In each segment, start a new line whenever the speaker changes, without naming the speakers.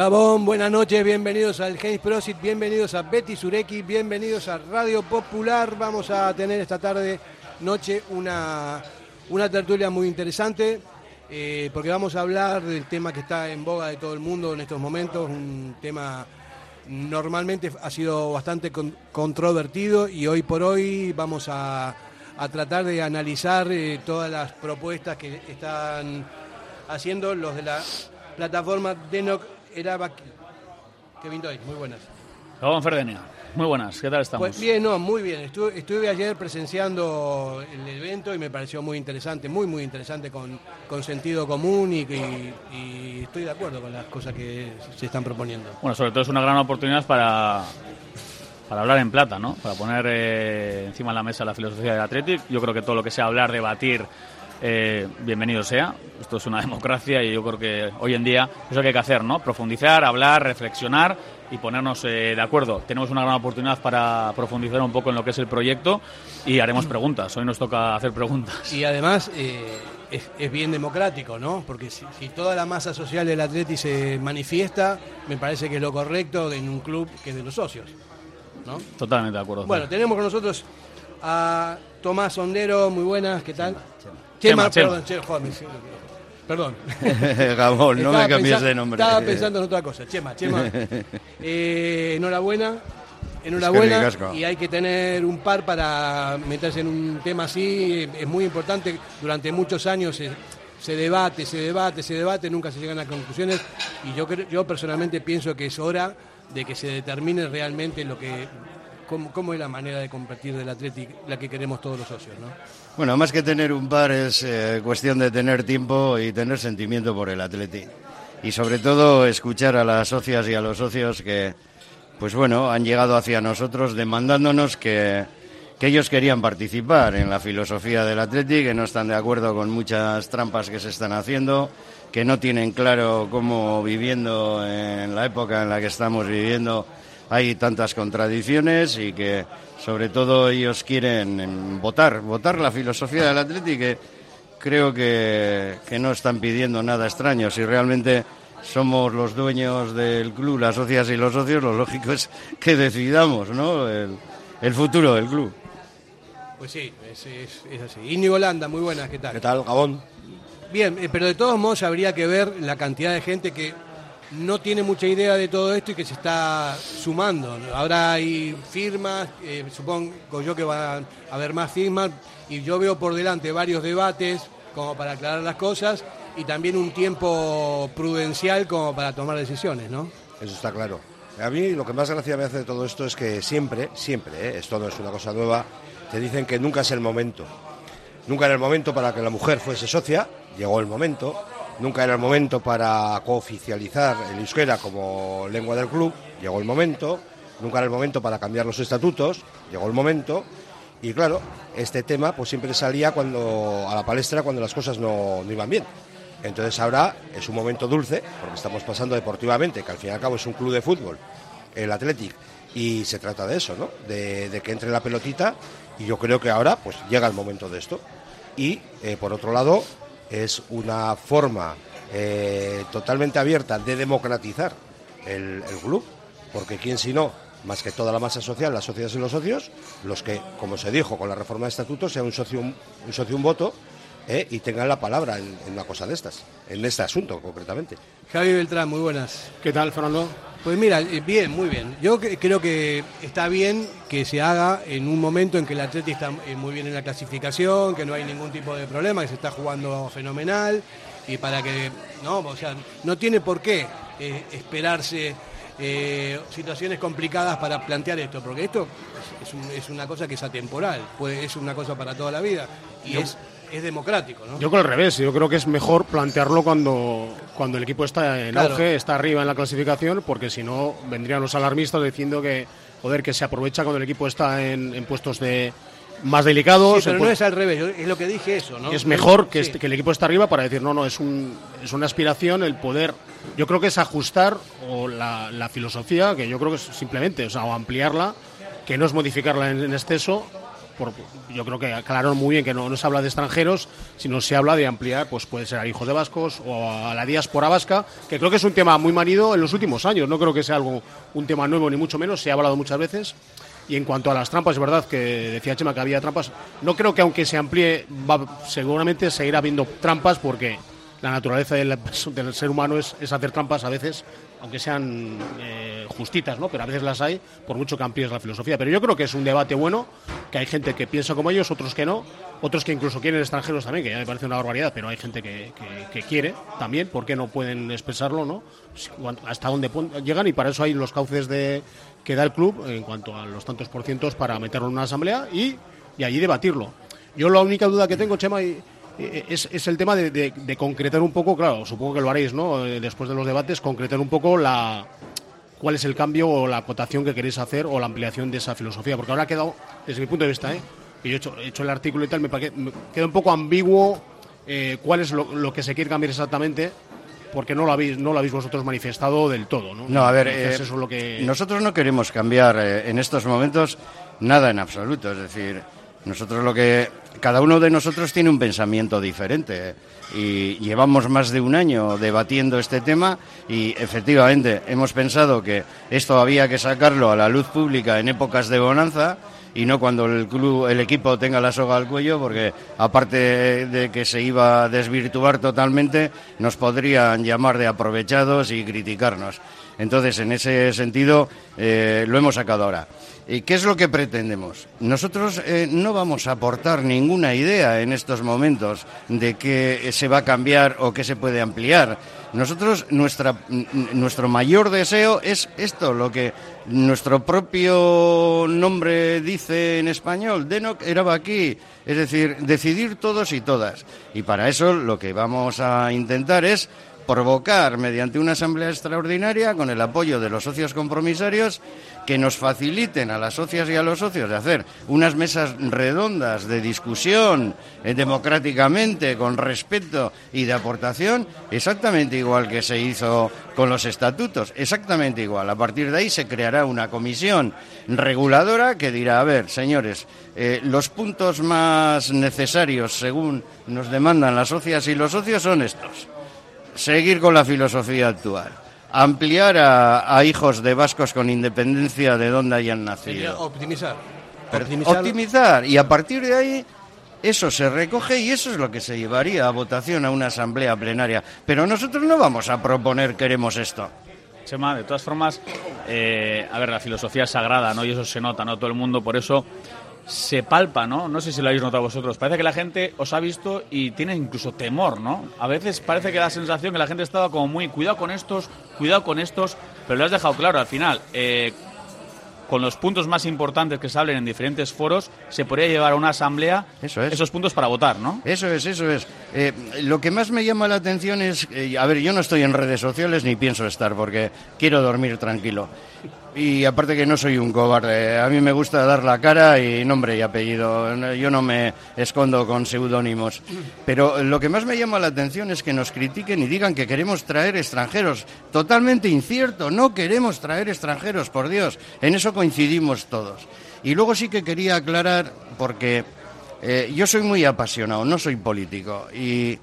Gabón, buenas noches, bienvenidos al James Prosit, bienvenidos a Betty Sureki, bienvenidos a Radio Popular. Vamos a tener esta tarde, noche, una, una tertulia muy interesante, eh, porque vamos a hablar del tema que está en boga de todo el mundo en estos momentos, un tema normalmente ha sido bastante controvertido y hoy por hoy vamos a, tratar de analizar eh, todas las propuestas que están haciendo los de la plataforma Denoc era Kevin Doyle, muy buenas.
Gabón Ferdenia, muy buenas, ¿qué tal estamos?
Pues bien, no, muy bien. Estuve, ayer presenciando el evento y me pareció muy interesante, muy, muy interesante, con, con sentido común y, y, estoy de acuerdo con las cosas que se están proponiendo.
Bueno, sobre todo es una gran oportunidad para, para hablar en plata, ¿no? Para poner eh, encima de la mesa la filosofía del Athletic. Yo creo que todo lo que sea hablar, debatir, eh, bienvenido sea. Esto es una democracia y yo creo que hoy en día es lo que hay que hacer, ¿no? Profundizar, hablar, reflexionar y ponernos eh, de acuerdo. Tenemos una gran oportunidad para profundizar un poco en lo que es el proyecto y haremos preguntas. Hoy nos toca hacer preguntas.
Y además eh, es, bien democrático, ¿no? Porque si, toda la masa social del Atleti se manifiesta, me parece que es lo correcto en un club que es de los socios, ¿no?
Totalmente de acuerdo.
Bueno, tenemos con nosotros a Tomás Hondero, muy buenas, ¿qué tal?
Chema,
perdón, Chema, joder, perdón.
Gabón, no me cambies de nombre.
Estaba pensando en otra cosa. Chema, Chema. Eh, enhorabuena. Enhorabuena. Y hay que tener un par para meterse en un tema así. Es muy importante. Durante muchos años se, se debate, se debate, se debate, nunca se llegan a conclusiones. Y yo, yo personalmente pienso que es hora de que se determine realmente lo que cómo, es la manera de competir del Atlético, la que queremos todos los socios, ¿no?
Bueno, más que tener un par es eh, cuestión de tener tiempo y tener sentimiento por el Atlético. Y sobre todo escuchar a las socias y a los socios que, pues bueno, han llegado hacia nosotros demandándonos que, que ellos querían participar en la filosofía del Atlético, que no están de acuerdo con muchas trampas que se están haciendo, que no tienen claro cómo viviendo en la época en la que estamos viviendo hay tantas contradicciones y que sobre todo ellos quieren votar, votar la filosofía del Atlético que creo que, no están pidiendo nada extraño. Si realmente somos los dueños del club, las socias y los socios, lo lógico es que decidamos ¿no? el, futuro del club.
Pues sí, es, es, así. Íñigo Holanda, muy buenas, ¿qué tal?
¿Qué tal, Gabón?
Bien, eh, pero de todos modos habría que ver la cantidad de gente que no tiene mucha idea de todo esto y que se está sumando. Ahora hay firmas, eh, supongo yo que va a haber más firmas y yo veo por delante varios debates como para aclarar las cosas y también un tiempo prudencial como para tomar decisiones, ¿no?
Eso está claro. A mí lo que más gracia me hace de todo esto es que siempre, siempre, ¿eh? esto no es una cosa nueva, te dicen que nunca es el momento. Nunca era el momento para que la mujer fuese socia, llegó el momento Nunca era el momento para cooficializar el euskera como lengua del club, llegó el momento. Nunca era el momento para cambiar los estatutos, llegó el momento. Y claro, este tema pues siempre salía cuando a la palestra cuando las cosas no, iban bien. Entonces ahora es un momento dulce, porque estamos pasando deportivamente, que al fin y al cabo es un club de fútbol, el Athletic, y se trata de eso, ¿no? De, que entre la pelotita, y yo creo que ahora pues llega el momento de esto. Y eh, por otro lado, es una forma eh, totalmente abierta de democratizar el, club, porque quién si no, más que toda la masa social, las sociedades y los socios, los que, como se dijo con la reforma de estatutos, sea un socio un, socio un voto eh, y tengan la palabra en, en, una cosa de estas, en este asunto concretamente.
Javi Beltrán, muy buenas.
¿Qué tal, Fernando?
Pues mira, eh, bien, muy bien. Yo creo que está bien que se haga en un momento en que el Atleti está eh, muy bien en la clasificación, que no hay ningún tipo de problema, que se está jugando fenomenal y para que, no, o sea, no tiene por qué eh, esperarse situaciones complicadas para plantear esto, porque esto es, una cosa que es atemporal, pues es una cosa para toda la vida y es es democrático, ¿no?
Yo creo al revés, yo creo que es mejor plantearlo cuando, cuando el equipo está en auge, está arriba en la clasificación, porque si no vendrían los alarmistas diciendo que, joder, que se aprovecha cuando el equipo está en, puestos de, más delicado.
Sí, pero no es al revés, es lo que dije eso, ¿no?
Es mejor que,
Sí.
este- que el equipo esté arriba para decir, no, no, es, un, es una aspiración el poder. Yo creo que es ajustar o la, la filosofía, que yo creo que es simplemente, o sea, o ampliarla, que no es modificarla en, en exceso. Por- yo creo que aclararon muy bien que no, se habla de extranjeros, sino se habla de ampliar, pues puede ser a hijos de vascos o a la diáspora vasca, que creo que es un tema muy manido en los últimos años. No creo que sea algo un tema nuevo ni mucho menos, se ha hablado muchas veces. Y en cuanto a las trampas, es verdad que decía Chema que había trampas. No creo que aunque se amplíe, va- seguramente seguirá habiendo trampas porque la naturaleza del, ser humano es hacer trampas a veces, aunque sean eh, justitas, ¿no? Pero a veces las hay, por mucho que amplíes la filosofía. Pero yo creo que es un debate bueno, que hay gente que piensa como ellos, otros que no, otros que incluso quieren extranjeros también, que ya me parece una barbaridad, pero hay gente que, que- quiere también, ¿por qué no pueden expresarlo, no? Hasta dónde llegan y para eso hay los cauces de, que da el club en cuanto a los tantos por cientos para meterlo en una asamblea y, y allí debatirlo. Yo la única duda que tengo, Chema, y- es, es el tema de, de- de concretar un poco, claro, supongo que lo haréis, ¿no? Eh, Después de los debates, concretar un poco la cuál es el cambio o la acotación que queréis hacer o la ampliación de esa filosofía, porque ahora ha quedado, desde mi punto de vista, ¿eh? que yo he hecho, he hecho el artículo y tal, me, queda un poco ambiguo eh, cuál es lo, lo que se quiere cambiar exactamente, porque no lo habéis, no lo habéis vosotros manifestado del todo, ¿no?
No, a ver, eh,
eso es lo que...
nosotros no queremos cambiar eh, en estos momentos nada en absoluto. Es decir, nosotros lo que. Cada uno de nosotros tiene un pensamiento diferente. eh, Y llevamos más de un año debatiendo este tema y efectivamente hemos pensado que esto había que sacarlo a la luz pública en épocas de bonanza y no cuando el club, el equipo tenga la soga al cuello, porque aparte de que se iba a desvirtuar totalmente, nos podrían llamar de aprovechados y criticarnos. Entonces, en ese sentido, eh, lo hemos sacado ahora. ¿Y qué es lo que pretendemos? Nosotros eh, no vamos a aportar ninguna idea en estos momentos de qué se va a cambiar o qué se puede ampliar. Nosotros, nuestra, nuestro mayor deseo es esto, lo que nuestro propio nombre dice en español, Denok aquí, es decir, decidir todos y todas. Y para eso lo que vamos a intentar es provocar mediante una asamblea extraordinaria con el apoyo de los socios compromisarios que nos faciliten a las socias y a los socios de hacer unas mesas redondas de discusión eh, democráticamente, con respeto y de aportación, exactamente igual que se hizo con los estatutos, exactamente igual. A partir de ahí se creará una comisión reguladora que dirá, a ver, señores, eh, los puntos más necesarios según nos demandan las socias y los socios son estos seguir con la filosofía actual, ampliar a, a hijos de vascos con independencia de donde hayan
Sería
nacido,
Optimizar- optimizar
y a partir de ahí eso se recoge y eso es lo que se llevaría a votación a una asamblea plenaria. Pero nosotros no vamos a proponer queremos esto.
Chema, de todas formas, eh, a ver, la filosofía es sagrada, ¿no? Y eso se nota, ¿no? Todo el mundo, por eso se palpa, ¿no? No sé si lo habéis notado vosotros. Parece que la gente os ha visto y tiene incluso temor, ¿no? A veces parece que da la sensación que la gente estaba como muy, cuidado con estos, cuidado con estos, pero lo has dejado claro al final. eh, con los puntos más importantes que se hablen en diferentes foros, se podría llevar a una asamblea
Eso es.
esos puntos para votar, ¿no?
Eso es, eso es. Eh, lo que más me llama la atención es, eh, a ver, yo no estoy en redes sociales ni pienso estar porque quiero dormir tranquilo. Y aparte que no soy un cobarde, a mí me gusta dar la cara y nombre y apellido. Yo no me escondo con seudónimos. Pero lo que más me llama la atención es que nos critiquen y digan que queremos traer extranjeros. Totalmente incierto, no queremos traer extranjeros, por Dios. En eso coincidimos todos. Y luego sí que quería aclarar, porque eh, yo soy muy apasionado, no soy político. Y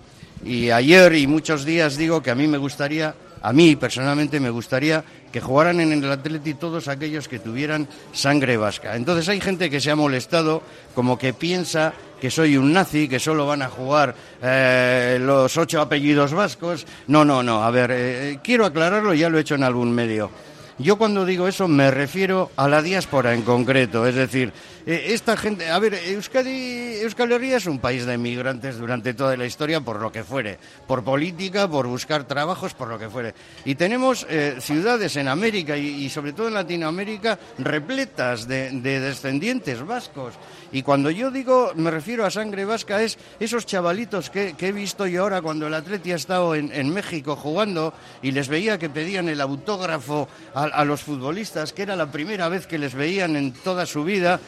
ayer y muchos días digo que a mí me gustaría, a mí personalmente me gustaría que jugaran en el Atleti todos aquellos que tuvieran sangre vasca. Entonces hay gente que se ha molestado, como que piensa que soy un nazi, que solo van a jugar eh, los ocho apellidos vascos. No, no, no. A ver, eh, quiero aclararlo, ya lo he hecho en algún medio. Yo cuando digo eso me refiero a la diáspora en concreto, es decir, eh, esta gente, a ver, Euskadi, Euskal Herria es un país de migrantes durante toda la historia por lo que fuere, por política, por buscar trabajos, por lo que fuere. Y tenemos eh, ciudades en América y, sobre todo en Latinoamérica repletas de, de descendientes vascos. Y cuando yo digo, me refiero a sangre vasca, es esos chavalitos que, he visto yo ahora cuando el Atleti ha estado en, México jugando y les veía que pedían el autógrafo a los futbolistas, que era la primera vez que les veían en toda su vida,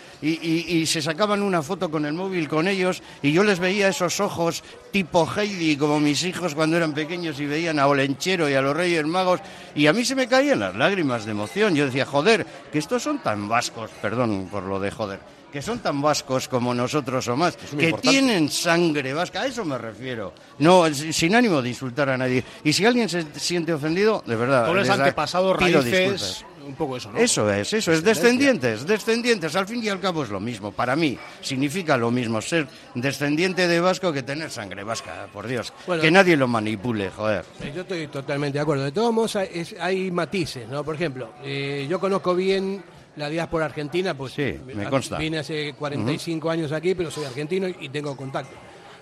se sacaban una foto con el móvil con ellos, y yo les veía esos ojos tipo Heidi, como mis hijos cuando eran pequeños y veían a Olenchero y a los Reyes Magos, y a mí se me caían las lágrimas de emoción. Yo decía, joder, que estos son tan vascos, perdón por lo de joder que son tan vascos como nosotros o más, que tienen sangre vasca, a eso me refiero. No, sin ánimo de insultar a nadie. Y si alguien se siente ofendido, de verdad,
Todos los antepasados raíces, un poco eso, ¿no?
Eso es, eso es, descendientes, descendientes, al fin y al cabo es lo mismo. Para mí significa lo mismo ser descendiente de vasco que tener sangre vasca, por Dios. que nadie lo manipule, joder.
Eh, yo estoy totalmente de acuerdo. De todos modos, hay, matices, ¿no? Por ejemplo, eh, yo conozco bien la diáspora argentina, pues
sí, me consta.
vine hace 45 años aquí, pero soy argentino y, tengo contacto.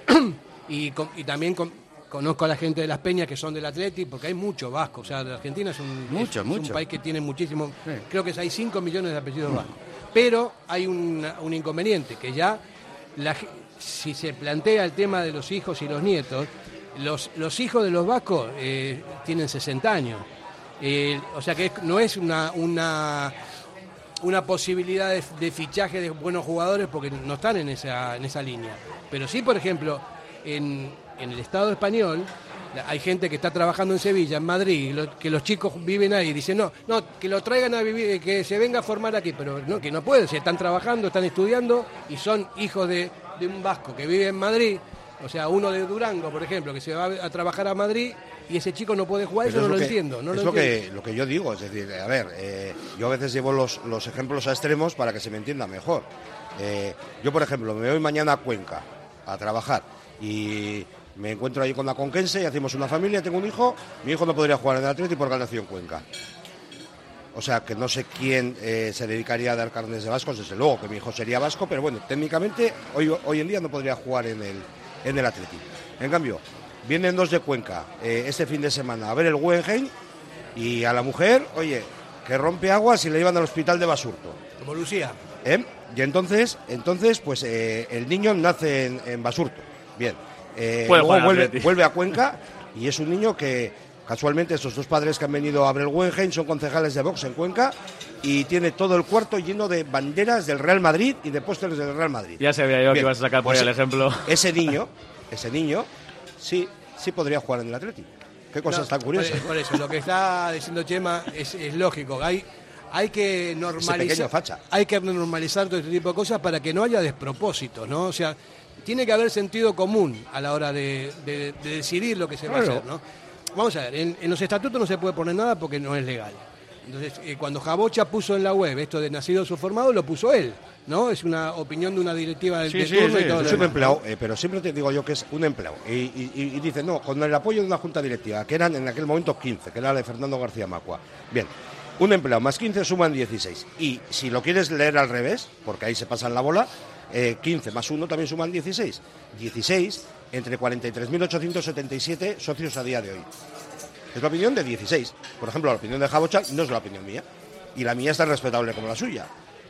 y, también conozco a la gente de Las Peñas que son del Atleti, porque hay mucho vasco. O sea, Argentina es un,
mucho,
un país que tiene muchísimo. Creo que hay 5 millones de apellidos vascos. Pero hay un, inconveniente, que ya si se plantea el tema de los hijos y los nietos, los, los hijos de los vascos eh, tienen 60 años. Eh, o sea que no es una, una una posibilidad de, fichaje de buenos jugadores porque no están en esa, en esa línea. Pero sí, por ejemplo, en, en el Estado español hay gente que está trabajando en Sevilla, en Madrid, que los chicos viven ahí dicen, no, no, que lo traigan a vivir, que se venga a formar aquí, pero no, que no pueden, si están trabajando, están estudiando y son hijos de, de un vasco que vive en Madrid, o sea, uno de Durango, por ejemplo, que se va a trabajar a Madrid y ese chico no puede jugar, eso no lo, entiendo. No
es lo, que, lo que yo digo, es decir, a ver, eh, yo a veces llevo los, los, ejemplos a extremos para que se me entienda mejor. Eh, yo, por ejemplo, me voy mañana a Cuenca a trabajar y me encuentro ahí con la conquense y hacemos una familia, tengo un hijo, mi hijo no podría jugar en el Atlético porque ha nacido en Cuenca. O sea, que no sé quién eh, se dedicaría a dar carnes de vascos, desde luego que mi hijo sería vasco, pero bueno, técnicamente hoy, hoy en día no podría jugar en el, en el Atlético. En cambio, Vienen dos de Cuenca eh, este fin de semana a ver el Guggenheim y a la mujer, oye, que rompe aguas y le llevan al hospital de Basurto.
Como Lucía.
¿Eh? Y entonces, entonces pues eh, el niño nace en, Basurto. Bien. luego vuelve, a Cuenca y es un niño que casualmente esos dos padres que han venido a ver el Guggenheim son concejales de Vox en Cuenca y tiene todo el cuarto lleno de banderas del Real Madrid y de pósteres del Real Madrid.
Ya sabía yo que ibas a sacar por pues el ejemplo.
Ese niño, ese niño, sí, sí podría jugar en el Atlético. Qué cosas tan curiosas.
Por, eso, lo que está diciendo Chema es, lógico. Hay, hay que normalizar. Hay que normalizar todo este tipo de cosas para que no haya despropósitos, ¿no? O sea, tiene que haber sentido común a la hora de, decidir lo que se va a hacer, ¿no? Vamos a ver, en, los estatutos no se puede poner nada porque no es legal. Entonces, eh, cuando Jabocha puso en la web esto de nacidos o formados, lo puso él. ¿no? Es una opinión de una directiva del
sí, turno y todo. Es un empleado, eh, pero siempre te digo yo que es un empleado. Y, dice, no, con el apoyo de una junta directiva, que eran en aquel momento 15, que era la de Fernando García Macua. Bien, un empleado más 15 suman 16. Y si lo quieres leer al revés, porque ahí se pasan la bola, 15 eh, más 1 también suman 16. 16 entre 43.877 socios a día de hoy. Es la opinión de 16. Por ejemplo, la opinión de Jabocha no es la opinión mía. Y la mía es tan respetable como la suya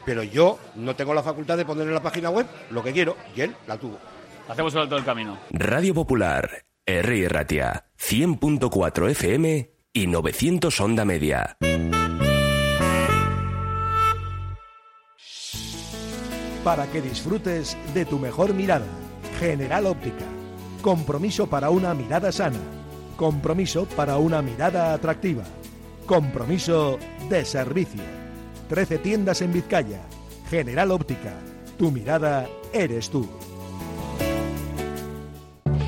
pero yo no tengo la facultad de poner en la página web lo que quiero y él la tuvo.
Hacemos un alto del camino.
Radio Popular, R. Ratia, 100.4 FM y 900 Onda Media.
Para que disfrutes de tu mejor mirada, General Óptica. Compromiso para una mirada sana. Compromiso para una mirada atractiva. Compromiso de servicio 13 tiendas en Vizcaya. General Óptica. Tu mirada eres tú.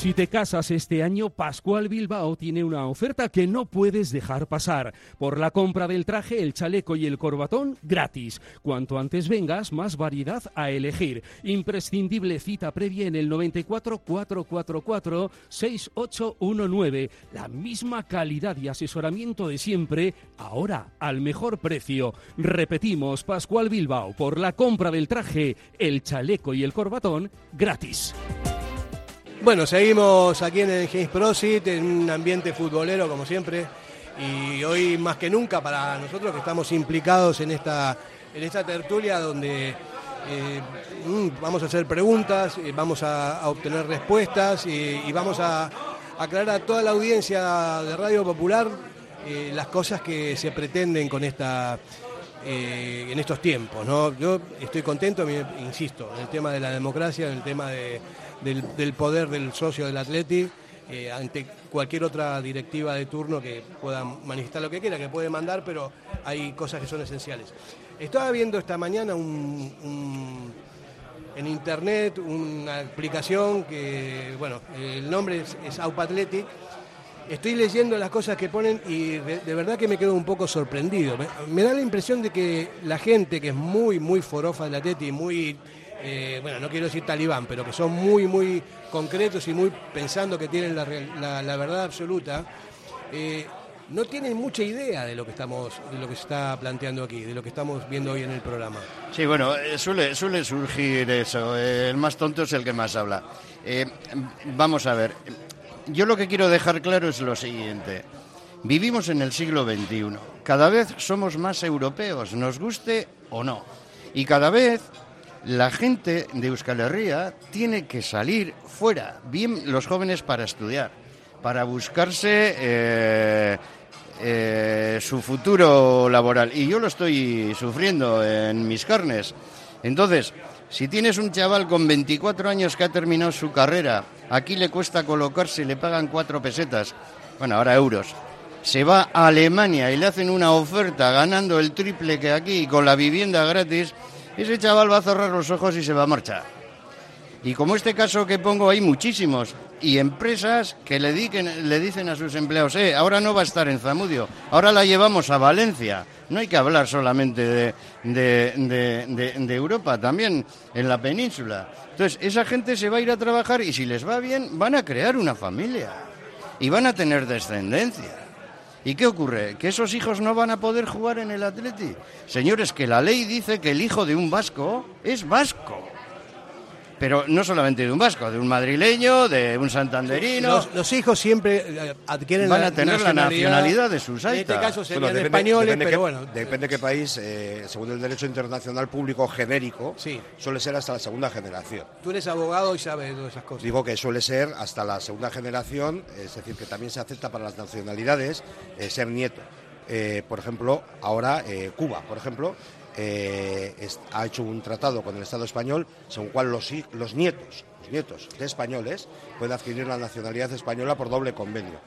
Si te casas este año, Pascual Bilbao tiene una oferta que no puedes dejar pasar. Por la compra del traje, el chaleco y el corbatón, gratis. Cuanto antes vengas, más variedad a elegir. Imprescindible cita previa en el 94 444 6819. La misma calidad y asesoramiento de siempre, ahora al mejor precio. Repetimos, Pascual Bilbao, por la compra del traje, el chaleco y el corbatón, gratis.
Bueno, seguimos aquí en el James Prosit, en un ambiente futbolero como siempre. Y hoy más que nunca para nosotros que estamos implicados en esta, en esta tertulia donde eh, mm, vamos a hacer preguntas, eh, vamos a, obtener respuestas y, vamos a aclarar a toda la audiencia de Radio Popular eh, las cosas que se pretenden con esta en estos tiempos. ¿no? Yo estoy contento, insisto, en el tema de la democracia, en el tema de, del, poder del socio del Atleti eh, ante cualquier otra directiva de turno que pueda manifestar lo que quiera, que puede mandar, pero hay cosas que son esenciales. Estaba viendo esta mañana en internet una aplicación que, bueno, el nombre es, es Athletic. Estoy leyendo las cosas que ponen y de, verdad que me quedo un poco sorprendido. Me, da la impresión de que la gente que es muy, muy forofa del Atleti, muy eh, bueno, no quiero decir talibán, pero que son muy, muy concretos y muy pensando que tienen la, verdad absoluta, eh, no tienen mucha idea de lo que estamos, de lo que se está planteando aquí, de lo que estamos viendo hoy en el programa.
Sí, bueno, eh, suele, suele surgir eso. el más tonto es el que más habla. vamos a ver. Yo lo que quiero dejar claro es lo siguiente. Vivimos en el siglo XXI. Cada vez somos más europeos, nos guste o no. Y cada vez la gente de Euskal Herria tiene que salir fuera, bien los jóvenes para estudiar, para buscarse eh, eh, su futuro laboral. Y yo lo estoy sufriendo en mis carnes. Entonces, si tienes un chaval con 24 años que ha terminado su carrera, aquí le cuesta colocarse, le pagan cuatro pesetas, bueno, ahora euros, se va a Alemania y le hacen una oferta ganando el triple que aquí con la vivienda gratis, ese chaval va a cerrar los ojos y se va a marchar. Y como este caso que pongo hay muchísimos y empresas que le, le dicen a sus empleados, eh, ahora no va a estar en Zamudio, ahora la llevamos a Valencia. No hay que hablar solamente de, Europa, también en la península. Entonces, esa gente se va a ir a trabajar y si les va bien, van a crear una familia y van a tener descendencia. ¿Y qué ocurre? ¿Que esos hijos no van a poder jugar en el Atleti? Señores, que la ley dice que el hijo de un vasco es vasco pero no solamente de un vasco, de un madrileño, de un santanderino.
Los, hijos siempre eh, adquieren
Van a tener la nacionalidad de sus
aitas. En este caso serían españoles, pero bueno.
Depende de qué país, eh, según el derecho internacional público genérico, suele ser hasta la segunda generación.
Tú eres abogado y sabes todas esas cosas.
Digo que suele ser hasta la segunda generación, es decir, que también se acepta para las nacionalidades eh, ser nieto. por ejemplo, ahora Cuba, por ejemplo, eh, ha hecho un tratado con el Estado español según cual los, los nietos, los nietos de españoles pueden adquirir la nacionalidad española por doble convenio.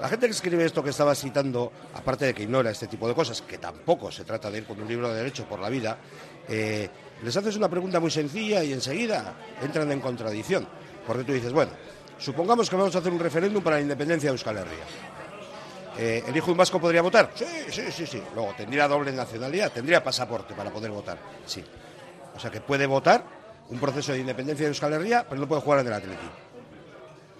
La gente que escribe esto que estaba citando, aparte de que ignora este tipo de cosas, que tampoco se trata de ir con un libro de derecho por la vida, eh, les haces una pregunta muy sencilla y enseguida entran en contradicción. Porque tú dices, bueno, supongamos que vamos a hacer un referéndum para la independencia de Euskal Herria. Eh, ¿El hijo de un vasco podría votar? Sí, sí, sí, sí. Luego, ¿tendría doble nacionalidad? ¿Tendría pasaporte para poder votar? Sí. O sea que puede votar un proceso de independencia de Euskal Herria, pero no puede jugar en el Atlético.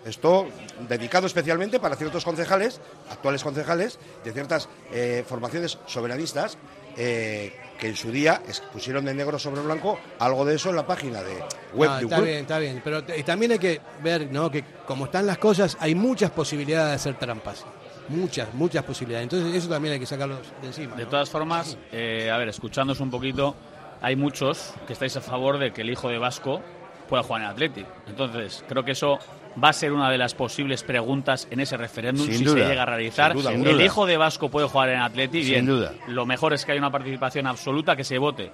Esto dedicado especialmente para ciertos concejales, actuales concejales, de ciertas eh, formaciones soberanistas, eh, que en su día pusieron de negro sobre blanco algo de eso en la página de web de
Está bien, está bien. Pero también hay que ver ¿no? que como están las cosas, hay muchas posibilidades de hacer trampas muchas, muchas posibilidades. Entonces eso también hay que sacarlo de encima.
De todas formas, eh, a ver, escuchándonos un poquito, hay muchos que estáis a favor de que el hijo de Vasco pueda jugar en Athletic. Entonces, creo que eso va a ser una de las posibles preguntas en ese referéndum si se llega a realizar. el hijo de Vasco puede jugar en Athletic. Sin duda. Lo mejor es que haya una participación absoluta, que se vote.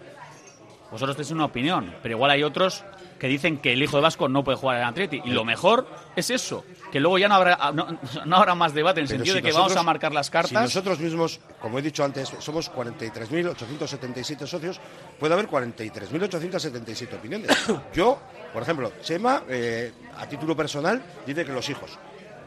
Vosotros tenéis una opinión, pero igual hay otros que dicen que el hijo de Vasco no puede jugar en Atleti. Y lo mejor es eso, que luego ya no habrá, no, habrá más debate en el sentido de que vamos a marcar las cartas. Si
nosotros mismos, como he dicho antes, somos 43.877 socios, puede haber 43.877 opiniones. Yo Por ejemplo, Chema, eh, a título personal, dice que los hijos.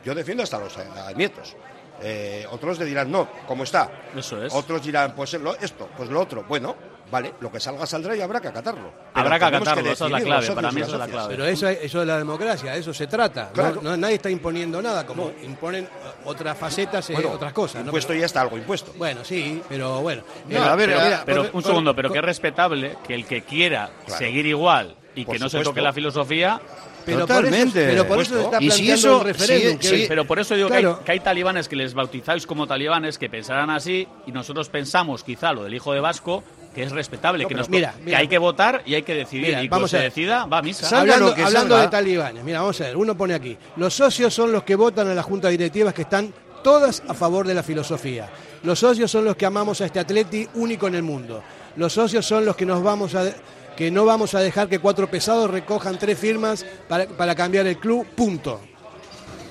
Yo defiendo hasta los eh, nietos. Eh, otros le dirán, no, ¿cómo está?
Eso es.
Otros dirán, pues lo- esto, pues lo otro. Bueno, vale, lo que salga saldrá y habrá que acatarlo. Pero
Habrá que acatarlo, esa es la clave, para
y
mí esa es la clave.
Pero eso, eso es la democracia, de eso se trata. No-
Claro.
no- nadie está imponiendo nada, como imponen otras facetas, eh,
Bueno,
otras cosas. ¿no?
Impuesto ya está algo impuesto.
Bueno, sí, pero bueno.
No,
Eh,
a ver,
pero,
mira,
pero
con-
un segundo, pero
con-
que es respetable que el que quiera
Claro.
seguir igual y
Por
que no se
supuesto.
toque la filosofía,
pero por eso- pero por eso se está
Y si
planteando
eso-
un referéndum.
sí,
que-
sí.
pero por eso digo que, hay, que hay talibanes que les bautizáis como talibanes que pensarán así y nosotros pensamos quizá lo del hijo de Vasco que es respetable, que, nos-
mira,
que
mira.
hay que votar y hay que decidir
Mira,
y
vamos
cuando se
a ver.
decida va a misa.
Salga
hablando
lo que
hablando
salga.
de talibanes, mira, vamos a ver, uno pone aquí, los socios son los que votan a la junta directiva que están todas a favor de la filosofía. Los socios son los que amamos a este atleti único en el mundo. Los socios son los que nos vamos a que no vamos a dejar que cuatro pesados recojan tres firmas para, para cambiar el club, punto.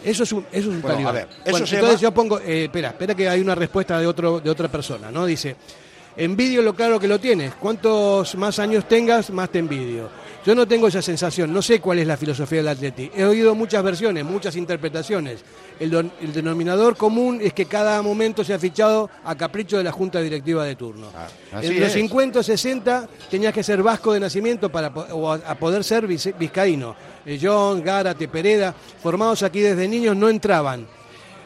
Eso es un, eso es un
Bueno,
talibán.
a ver, eso
Bueno,
se
entonces
llama-
yo pongo, eh, espera, espera que hay una respuesta de otro de otra persona, ¿no? Dice, envidio lo claro que lo tienes. Cuantos más años tengas, más te envidio. Yo no tengo esa sensación, no sé cuál es la filosofía del Atleti. He oído muchas versiones, muchas interpretaciones. El, don- el denominador común es que cada momento se ha fichado a capricho de la junta directiva de turno.
así
en los
es.
50 o 60 tenías que ser vasco de nacimiento para po- o a, a poder ser vizcaíno. Eh, John, Gárate, Pereda, formados aquí desde niños, no entraban.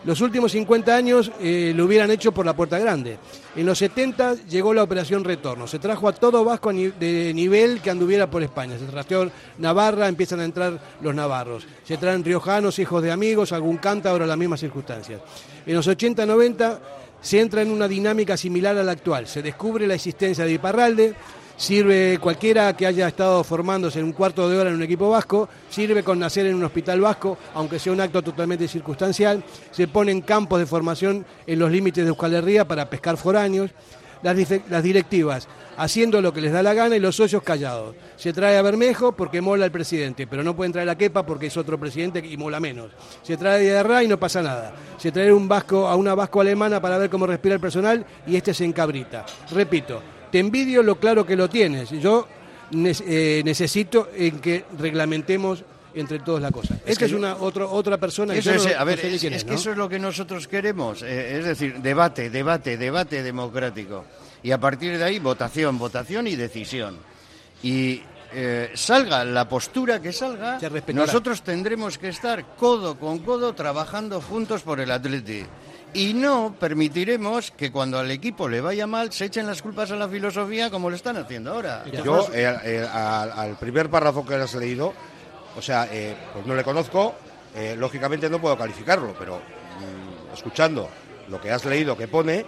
Los últimos 50 años eh, lo hubieran hecho por la puerta grande. En los 70 llegó la operación retorno. Se trajo a todo vasco de nivel que anduviera por España. Se trajo Navarra, empiezan a entrar los navarros. Se traen riojanos, hijos de amigos, algún cántabro, las mismas circunstancias. En los 80-90 se entra en una dinámica similar a la actual. Se descubre la existencia de Iparralde, sirve cualquiera que haya estado formándose en un cuarto de hora en un equipo vasco, sirve con nacer en un hospital vasco, aunque sea un acto totalmente circunstancial, se ponen campos de formación en los límites de Euskal Herria para pescar foráneos, las, directivas haciendo lo que les da la gana y los socios callados. Se trae a Bermejo porque mola el presidente, pero no pueden traer a Kepa porque es otro presidente y mola menos. Se trae a Ray y no pasa nada. Se trae un vasco, a una vasco alemana para ver cómo respira el personal y este se encabrita. Repito, te envidio lo claro que lo tienes. Yo eh, necesito en que reglamentemos entre todos la cosa. Es que es una otro, otra persona. que
Eso es,
no-
a
no
ver,
sé ni
es, es que
¿no?
eso es lo que nosotros queremos, eh, es decir, debate, debate, debate democrático. Y a partir de ahí, votación, votación y decisión. Y eh, salga la postura que salga, nosotros tendremos que estar codo con codo trabajando juntos por el Atleti. Y no permitiremos que cuando al equipo le vaya mal se echen las culpas a la filosofía como lo están haciendo ahora.
Yo, eh, eh, al, al primer párrafo que has leído, o sea, eh, pues no le conozco, eh, lógicamente no puedo calificarlo, pero mm, escuchando lo que has leído que pone,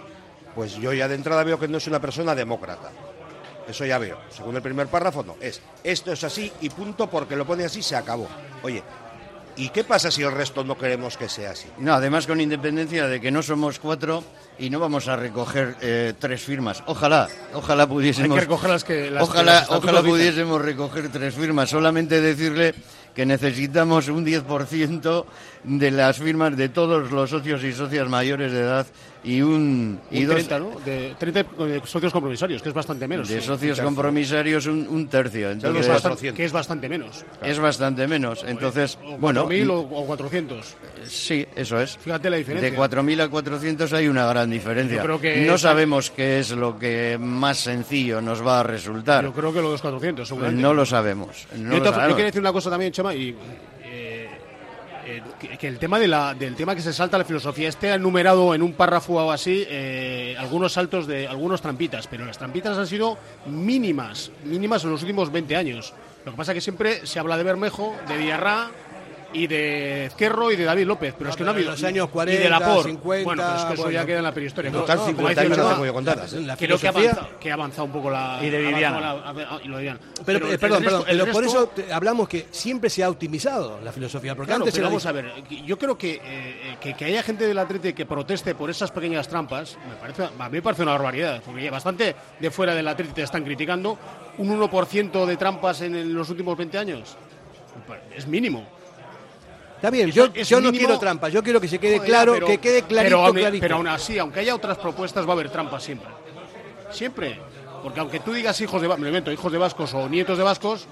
pues yo ya de entrada veo que no es una persona demócrata. Eso ya veo. Según el primer párrafo, no. Es esto es así y punto, porque lo pone así, se acabó. Oye, ¿y qué pasa si el resto no queremos que sea así?
No, además con independencia de que no somos cuatro y no vamos a recoger eh, tres firmas. Ojalá, ojalá pudiésemos.
Hay que recoger las que- las
ojalá, ojalá pudiésemos recoger tres firmas. Solamente decirle que necesitamos un 10% de las firmas de todos los socios y socias mayores de edad y un y
Un
dos
30, ¿no? De 30 de socios compromisarios, que es bastante menos.
de
Sí,
socios
un
compromisarios un, un tercio. Entonces
es bastante, que es bastante menos.
es bastante menos. Entonces,
O
bueno,
4.000 o, o 400.
sí, eso es.
Fíjate la diferencia.
De 4.000 a 400 hay una gran diferencia.
Yo creo que
no sabemos qué es lo que más sencillo nos va a resultar.
Yo creo que los 400, seguramente.
no lo sabemos. no
yo,
lo
te- yo
sabemos.
quería decir una cosa también, Chema, y eh, eh, que, el tema de la, del tema que se salta la filosofía esté enumerado en un párrafo o así eh, algunos saltos de algunos trampitas, pero las trampitas han sido mínimas, mínimas en los últimos 20 años. Lo que pasa es que siempre se habla de Bermejo, de Diarra y de Ezquerro y de David López, pero
No,
es que no ha
en
habido
los años
y
40,
de Laporte.
50,
bueno, pero es que eso
bueno.
ya queda en la prehistoria.
No,
Total,
Como
50
dice
años no te voy a contar.
La
Creo que ha, avanzado, que ha avanzado un poco la.
Y de
ha
Viviana.
avanzado la- y lo de Viviana.
Pero, eh, perdón,
resto-
perdón, pero por eso te- hablamos que siempre se ha optimizado la filosofía, porque
Claro,
antes
pero vamos a ver, yo creo que, eh, que, que haya gente del Atleti que proteste por esas pequeñas trampas, me parece, a mí me parece una barbaridad, porque ya bastante de fuera del Atleti te están criticando, un 1% de trampas en, los últimos 20 años, es mínimo.
Está bien, yo,
es
yo no
mínimo-
quiero trampas, yo quiero que se quede claro,
pero-
que quede clarito,
pero aún,
clarito.
pero aún así, aunque haya otras propuestas, va a haber trampas siempre. Siempre. Porque aunque tú digas hijos de, me invento, hijos de vascos o nietos de vascos,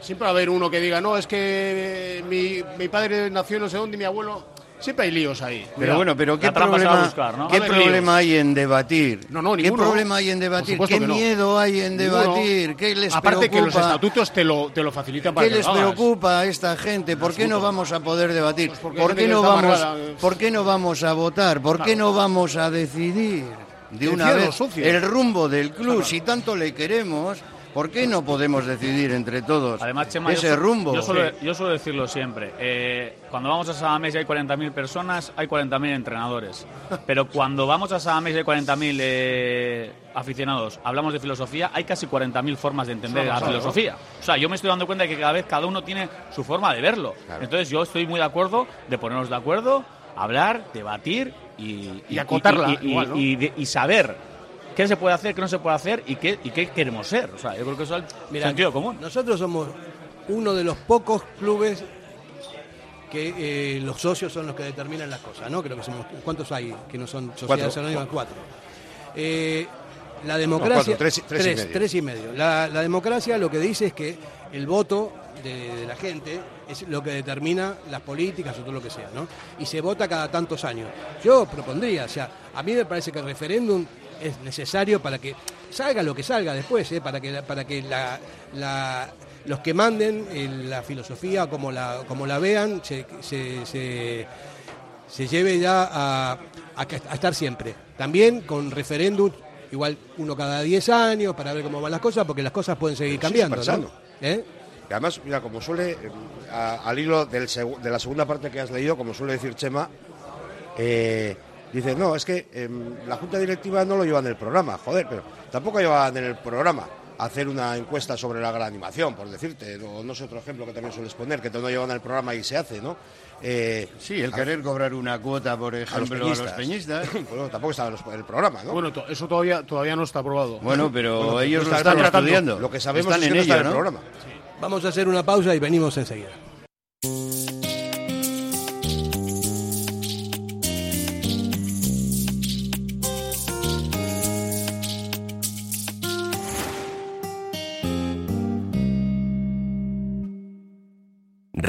Siempre va a haber uno que diga, no, es que eh, mi, mi padre nació no sé dónde y mi abuelo. Siempre hay líos ahí.
Pero
Cuidado.
bueno, pero ¿qué problema,
buscar, ¿no?
¿qué problema hay en debatir?
No, no,
¿Qué
ninguno.
problema hay en debatir? ¿Qué
no.
miedo hay en
Ninguno.
debatir? ¿Qué les
Aparte que los
preocupa?
estatutos te lo, te lo facilitan para
¿Qué
que
les preocupa a esta gente? ¿Por qué no vamos a poder debatir?
Pues porque
¿Por qué no vamos, por qué no vamos a votar? ¿Por qué no vamos a decidir de una vez el rumbo del club? Si tanto le queremos, ¿por qué no podemos decidir entre todos
Además, Chema,
ese
yo,
rumbo?
Yo suelo, yo suelo decirlo siempre. eh, cuando vamos a Samamés y hay 40.000 personas, hay 40.000 entrenadores. Pero cuando vamos a Samamés y hay 40.000 eh, aficionados, hablamos de filosofía, hay casi 40.000 formas de entender la filosofía. O sea, yo me estoy dando cuenta de que cada vez cada uno tiene su forma de verlo. Entonces, yo estoy muy de acuerdo de ponernos de acuerdo, hablar, debatir y,
Y acotarla,
y- y-
igual, ¿no?
y de- y saber qué se puede hacer, qué no se puede hacer y qué, y qué queremos ser. O sea, yo creo que eso es el sentido común.
Nosotros somos uno de los pocos clubes que eh, los socios son los que determinan las cosas, ¿no? Creo que somos. ¿Cuántos hay que no son sociedades anónimas? Cuatro. Eh, la democracia.
cuatro, tres- tres y medio.
tres y medio. La, la democracia lo que dice es que el voto de, de la gente es lo que determina las políticas o todo lo que sea, ¿no? Y se vota cada tantos años. Yo propondría, o sea, a mí me parece que el referéndum es necesario para que salga lo que salga después, ¿eh? para que, para que la, la- los que manden eh, la filosofía como la, como la vean se, se- se- se lleve ya a, a estar siempre. También con referéndum, igual uno cada 10 años para ver cómo van las cosas, porque las cosas pueden seguir cambiando. ¿Eh?
Y además, mira, como suele, a- al hilo del de la segunda parte que has leído, como suele decir Chema, eh, dice, no, es que em, la Junta Directiva no lo lleva en el programa, joder, pero tampoco llevan en el programa hacer una encuesta sobre la gran animación, por decirte, o no sé otro ejemplo que también sueles poner, que no llevan en el programa y se hace, ¿no? Eh,
Sí, el
a-
querer cobrar una cuota, por
a los
ejemplo, a los peñistas.
bueno, tampoco estaba en el programa, ¿no?
Bueno, eso todavía, todavía no está aprobado.
Bueno, pero
Bueno,
ellos
no
lo
está
están
tratando.
estudiando.
Lo que sabemos
están
es que
en
no está en el programa.
Vamos a hacer una pausa y venimos enseguida.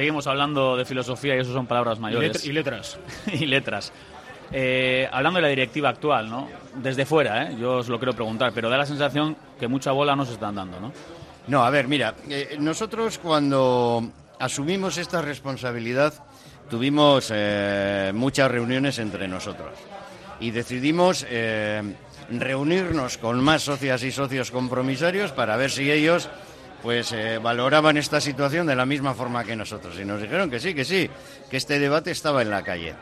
Seguimos hablando de filosofía y eso son palabras
Y,
mayores.
y letras.
y letras. Eh, hablando de la directiva actual, ¿no? Desde fuera, ¿eh? Yo os lo quiero preguntar, pero da la sensación que mucha bola nos están dando, ¿no?
No, a ver, mira, eh, nosotros cuando asumimos esta responsabilidad tuvimos eh, muchas reuniones entre nosotros y decidimos eh, reunirnos con más socias y socios compromisarios para ver si ellos pues eh, valoraban esta situación de la misma forma que nosotros y nos dijeron que sí, que sí, que este debate estaba en la calle.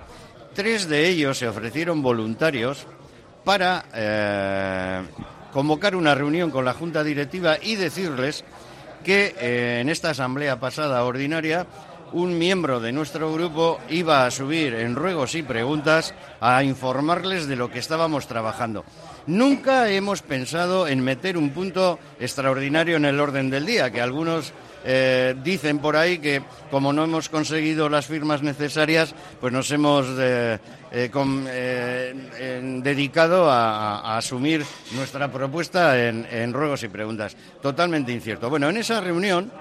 Tres de ellos se ofrecieron voluntarios para eh, convocar una reunión con la Junta Directiva y decirles que eh, en esta asamblea pasada ordinaria un miembro de nuestro grupo iba a subir en ruegos y preguntas a informarles de lo que estábamos trabajando. Nunca hemos pensado en meter un punto extraordinario en el orden del día, que algunos eh, dicen por ahí que como no hemos conseguido las firmas necesarias, pues nos hemos eh, eh, dedicado a, a asumir nuestra propuesta en, en ruegos y preguntas. Totalmente incierto. Bueno, en esa reunión,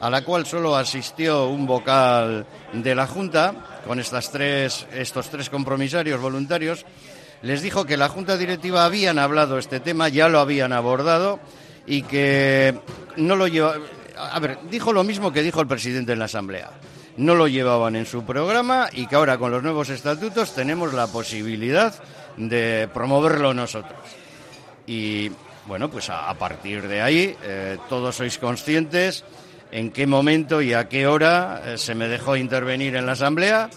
a la cual solo asistió un vocal de la Junta, con estas tres, estos tres compromisarios voluntarios, les dijo que la Junta Directiva habían hablado este tema, ya lo habían abordado y que no lo lleva. A ver, dijo lo mismo que dijo el presidente en la Asamblea. No lo llevaban en su programa y que ahora con los nuevos estatutos tenemos la posibilidad de promoverlo nosotros. Y bueno, pues a, partir de ahí eh, todos sois conscientes en qué momento y a qué hora eh, se me dejó intervenir en la Asamblea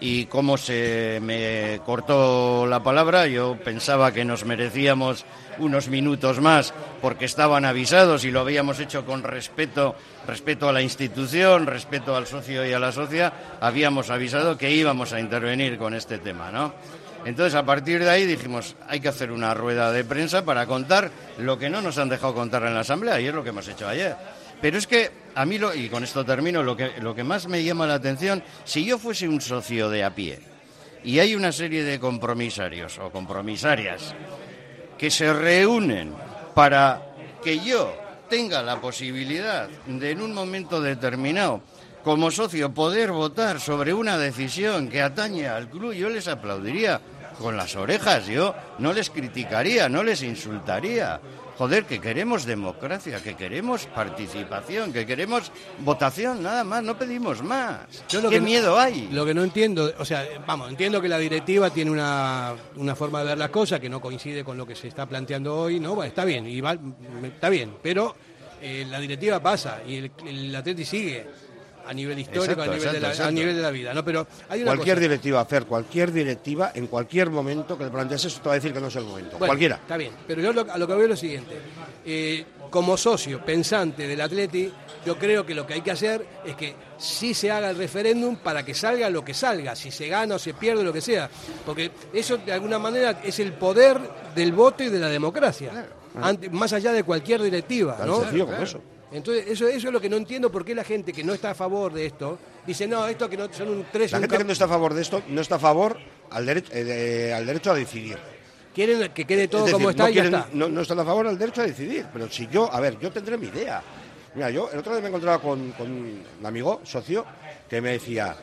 y cómo se me cortó la palabra. Yo pensaba que nos merecíamos unos minutos más porque estaban avisados y lo habíamos hecho con respeto, respeto a la institución, respeto al socio y a la socia. Habíamos avisado que íbamos a intervenir con este tema, ¿no? Entonces, a partir de ahí dijimos, hay que hacer una rueda de prensa para contar lo que no nos han dejado contar en la Asamblea, y es lo que hemos hecho ayer. Pero es que a mí, lo, y con esto termino, lo que, lo que más me llama la atención, si yo fuese un socio de a pie y hay una serie de compromisarios o compromisarias que se reúnen para que yo tenga la posibilidad de en un momento determinado como socio poder votar sobre una decisión que atañe al club, yo les aplaudiría con las orejas, yo no les criticaría, no les insultaría. Joder, que queremos democracia, que queremos participación, que queremos votación, nada más, no pedimos más.
Yo lo
¿Qué
que no-
miedo hay?
Lo que no entiendo, o sea, vamos, entiendo que la directiva tiene una, una forma de ver las cosas que no coincide con lo que se está planteando hoy, ¿no? Bueno, está bien, y va- está bien, pero eh, la directiva pasa y el, el Atleti sigue a nivel histórico,
Exacto,
a, nivel de la,
exacto,
a nivel de la vida, ¿no? Pero hay una
Cualquier
cosa-
directiva, Fer, cualquier directiva, en cualquier momento que le plantees eso, te va a decir que no es el momento.
Bueno,
Cualquiera.
Está bien, pero yo lo- a lo que veo es lo siguiente. Eh, como socio pensante del Atleti, yo creo que lo que hay que hacer es que sí se haga el referéndum para que salga lo que salga, si se gana o se pierde, lo que sea. Porque eso de alguna manera es el poder del voto y de la democracia, ante- más allá de cualquier directiva.
Tan
¿no?
sencillo como eso.
Entonces, eso, eso es lo que no entiendo por qué la gente que no está a favor de esto dice, no, esto que no son un tres y
La
un
gente que no está a favor de esto no está a favor al derecho, eh, de- al derecho a decidir.
quieren que quede todo
Es decir,
como está
no,
y ya está.
no- no están a favor del derecho a decidir. Pero si yo, a ver, yo tendré mi idea. Mira, yo el otro día me encontraba con, con un amigo, socio, que me decía,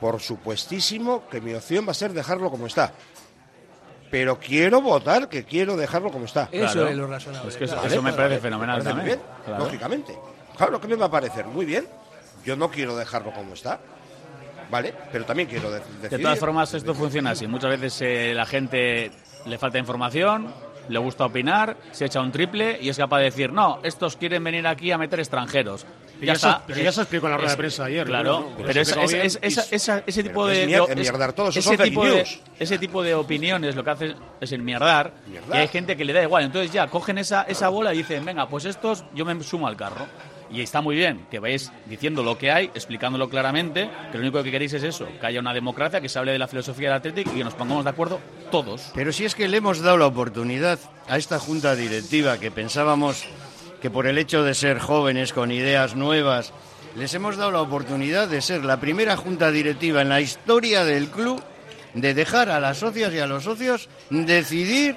por supuestísimo que mi opción va a ser dejarlo como está. Pero quiero votar, que quiero dejarlo como está.
Eso
Claro.
es lo razonable.
Es que eso,
claro.
eso me parece
vale,
fenomenal
me parece muy
también.
bien,
Claro.
lógicamente. Claro, que me va a parecer muy bien. Yo no quiero dejarlo como está. ¿Vale? Pero también quiero de- decidir.
De todas formas, esto funciona así. Muchas veces eh, la gente le falta información, le gusta opinar, se echa un triple y es capaz de decir, no, estos quieren venir aquí a meter extranjeros.
Pero ya se- pero ya se explicó en la rueda de prensa ayer,
Claro,
¿no? Pero
pero
se
esa-
explicó
esa-
bien
esa-
y-
esa- ese tipo de...
es mier-
de-
enmierdar todo, eso
ese
son fake
tipo de,
news.
ese tipo de opiniones lo que hace es enmierdar,
Mierdar.
y hay gente que le da igual. Entonces ya cogen esa, esa bola y dicen, venga, pues estos yo me sumo al carro. Y está muy bien que vayáis diciendo lo que hay, explicándolo claramente, que lo único que queréis es eso, que haya una democracia, que se hable de la filosofía del Athletic y que nos pongamos de acuerdo todos.
Pero si es que le hemos dado la oportunidad a esta junta directiva que pensábamos que por el hecho de ser jóvenes con ideas nuevas, les hemos dado la oportunidad de ser la primera junta directiva en la historia del club de dejar a las socias y a los socios decidir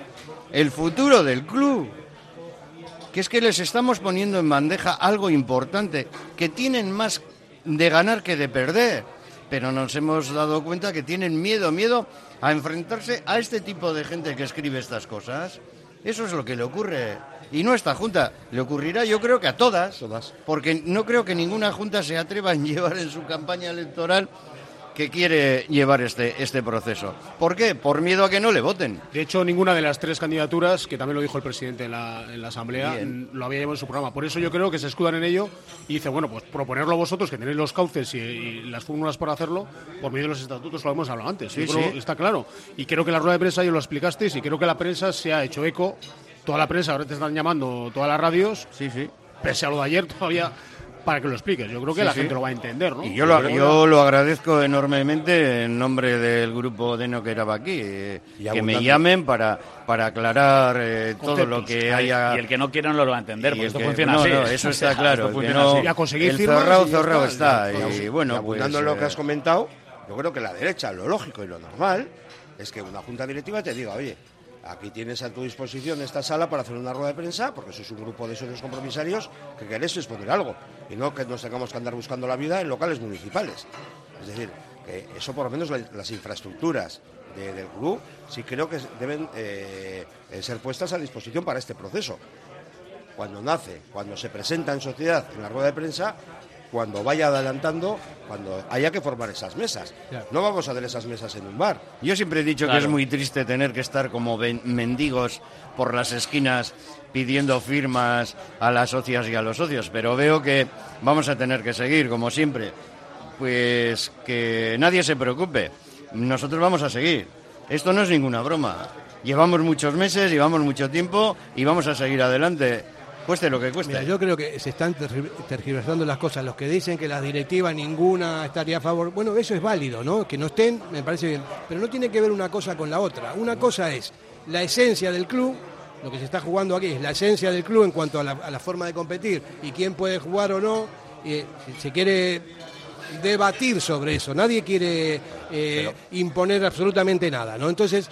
el futuro del club. Que es que les estamos poniendo en bandeja algo importante, que tienen más de ganar que de perder. Pero nos hemos dado cuenta que tienen miedo, miedo a enfrentarse a este tipo de gente que escribe estas cosas. Eso es lo que le ocurre. Y no a esta junta, le ocurrirá yo creo que a todas, porque no creo que ninguna junta se atreva en llevar en su campaña electoral que quiere llevar este, este proceso. ¿Por qué? Por miedo a que no le voten.
De hecho, ninguna de las tres candidaturas, que también lo dijo el presidente en la, en la Asamblea,
Bien.
mm, lo había llevado en su programa. Por eso yo creo que se escudan en ello y dice, bueno, pues proponerlo vosotros, que tenéis los cauces y, y las fórmulas para hacerlo, por medio de los estatutos, lo hemos hablado antes.
Sí,
Yo creo-
sí.
Está claro. Y creo que la rueda de prensa ya lo explicasteis y creo que la prensa se ha hecho eco. Toda la prensa, ahora te están llamando todas las radios.
Sí, sí.
Pese a lo de ayer, todavía para que lo expliques. Yo creo que
Sí,
la
sí.
gente lo va a entender, ¿no?
Y yo lo, yo lo agradezco enormemente en nombre del grupo de No que era aquí, eh, que me llamen para, para aclarar eh, todo lo que haya.
Y el que no quiera no lo va a entender, porque esto
que-
funciona
no,
así.
no, eso está claro.
esto
que
funciona
no-
así.
Y a conseguir
el
ya
cerrado
está.
está.
Y,
Y bueno, pues.
abundando en lo que
eh,
has comentado, yo creo que la derecha, lo lógico y lo normal, es que una junta directiva te diga, oye, aquí tienes a tu disposición esta sala para hacer una rueda de prensa, porque sois un grupo de socios compromisarios que queréis exponer algo, y no que nos tengamos que andar buscando la vida en locales municipales. Es decir, que eso por lo menos la- las infraestructuras de- del club sí creo que deben eh, ser puestas a disposición para este proceso cuando nace, cuando se presenta en sociedad en la rueda de prensa, cuando vaya adelantando, cuando haya que formar esas mesas.
Claro.
No vamos a hacer esas mesas en un bar.
Yo siempre he dicho que es muy triste tener que estar como ven- mendigos por las esquinas pidiendo firmas a las socias y a los socios, pero veo que vamos a tener que seguir, como siempre. Pues que nadie se preocupe, nosotros vamos a seguir. Esto no es ninguna broma. Llevamos muchos meses, llevamos mucho tiempo y vamos a seguir adelante, cueste lo que cueste.
Mira, yo creo que se están tergi- tergiversando las cosas. Los que dicen que las directivas ninguna estaría a favor, bueno, eso es válido, ¿no? Que no estén, me parece bien. Pero no tiene que ver una cosa con la otra. Una cosa es la esencia del club, lo que se está jugando aquí es la esencia del club en cuanto a la, a la forma de competir y quién puede jugar o no. Eh, se- quiere debatir sobre eso. Nadie quiere eh, imponer absolutamente nada, ¿no? Entonces,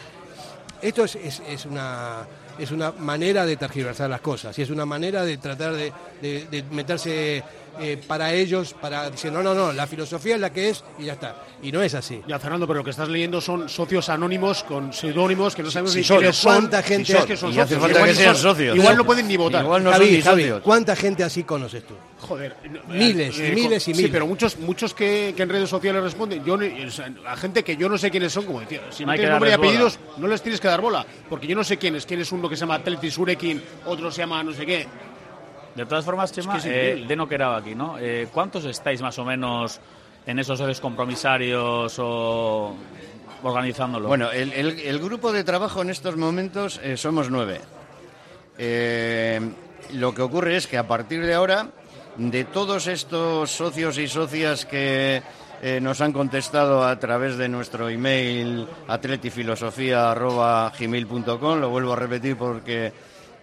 esto es, es- es una es una manera de tergiversar las cosas y es una manera de tratar de, de- meterse eh, para ellos, para decir, no, no, no, la filosofía es la que es y ya está. Y no es así.
Ya, Fernando, pero lo que estás leyendo son socios anónimos con seudónimos que no sabemos
Sí
ni
son.
quiénes son.
¿Cuánta gente
Si es
hay?
que son
Y hace
socios.
falta
Igual
que
ni
sean
son-
socios.
Igual no pueden ni votar.
Igual no
Javi,
son ni
Javi,
socios.
¿cuánta gente así conoces tú?
Joder, no,
Miles y miles y
Sí,
miles.
pero muchos muchos que, que en redes sociales responden, yo no- o sea, a gente que yo no sé quiénes son, como decía, si
No
tienes nombre y
bola.
apellidos, no les tienes que dar bola, porque yo no sé quién es, quién es uno que se llama Atleti Surekin, otro se llama no sé qué.
De todas formas, Chema,
Es que es
eh,
increíble.
de no quedaba aquí, ¿no? Eh, ¿Cuántos estáis más o menos en esos socios compromisarios o organizándolo?
Bueno, el, el- el grupo de trabajo en estos momentos eh, somos nueve. Eh, lo que ocurre es que a partir de ahora, de todos estos socios y socias que eh, nos han contestado a través de nuestro email atletifilosofía.gmail.com, lo vuelvo a repetir porque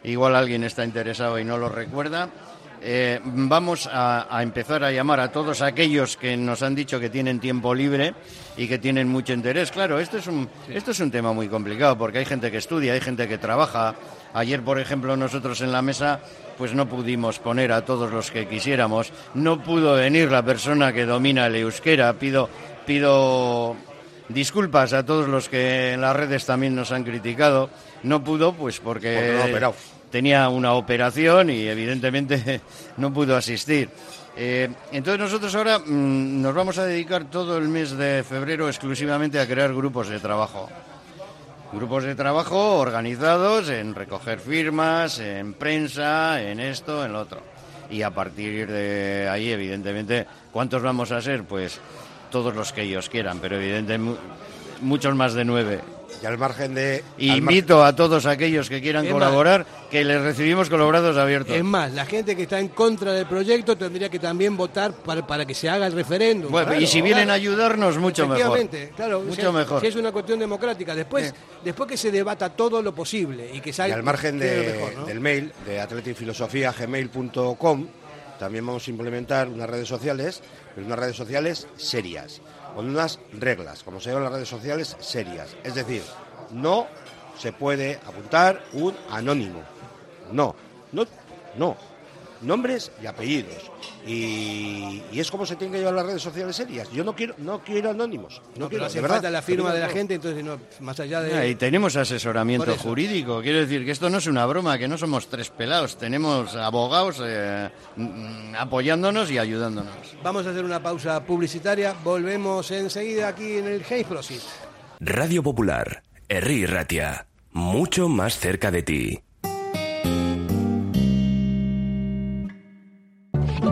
igual alguien está interesado y no lo recuerda, eh, vamos a, a empezar a llamar a todos aquellos que nos han dicho que tienen tiempo libre y que tienen mucho interés. Claro, esto es un, esto es un tema muy complicado porque hay gente que estudia, hay gente que trabaja. Ayer, por ejemplo, nosotros en la mesa pues no pudimos poner a todos los que quisiéramos. No pudo venir la persona que domina el euskera. Pido, pido disculpas a todos los que en las redes también nos han criticado. No pudo, pues porque
no
tenía una operación y evidentemente no pudo asistir. Eh, entonces nosotros ahora mm, nos vamos a dedicar todo el mes de febrero exclusivamente a crear grupos de trabajo. Grupos de trabajo organizados en recoger firmas, en prensa, en esto, en lo otro. Y a partir de ahí, evidentemente, ¿cuántos vamos a ser? Pues todos los que ellos quieran, pero evidentemente muchos más de nueve.
Y al margen de...
Y
al
invito a todos aquellos que quieran
Es
colaborar que les recibimos con los brazos abiertos.
Es más, la gente que está en contra del proyecto tendría que también votar para, para que se haga el referéndum.
Bueno,
Claro,
y si vienen
claro.
a ayudarnos, mucho mejor.
Efectivamente, claro,
Mucho
si es-
mejor.
Si es una cuestión democrática. Después, después que se debata todo lo posible y que
Y
salga
al margen de-
mejor, ¿no?
del mail de atletifilosofía.gmail.com también vamos a implementar unas redes sociales, pero unas redes sociales serias, con unas reglas, como se llaman las redes sociales serias. Es decir, no se puede apuntar un anónimo. No, no, no. Nombres y apellidos. Y, y es como se tienen que llevar las redes sociales serias. Yo no quiero, no quiero anónimos. No,
No, pero
quiero,
hace
de verdad.
falta la firma de la gente, entonces no, más allá de...
Ah, y tenemos asesoramiento jurídico. Quiero decir que esto no es una broma, que no somos tres pelados. Tenemos abogados eh, mm, apoyándonos y ayudándonos.
Vamos a hacer una pausa publicitaria, volvemos enseguida aquí en el Hey Prosit.
Radio Popular, Herri Ratia, mucho más cerca de ti.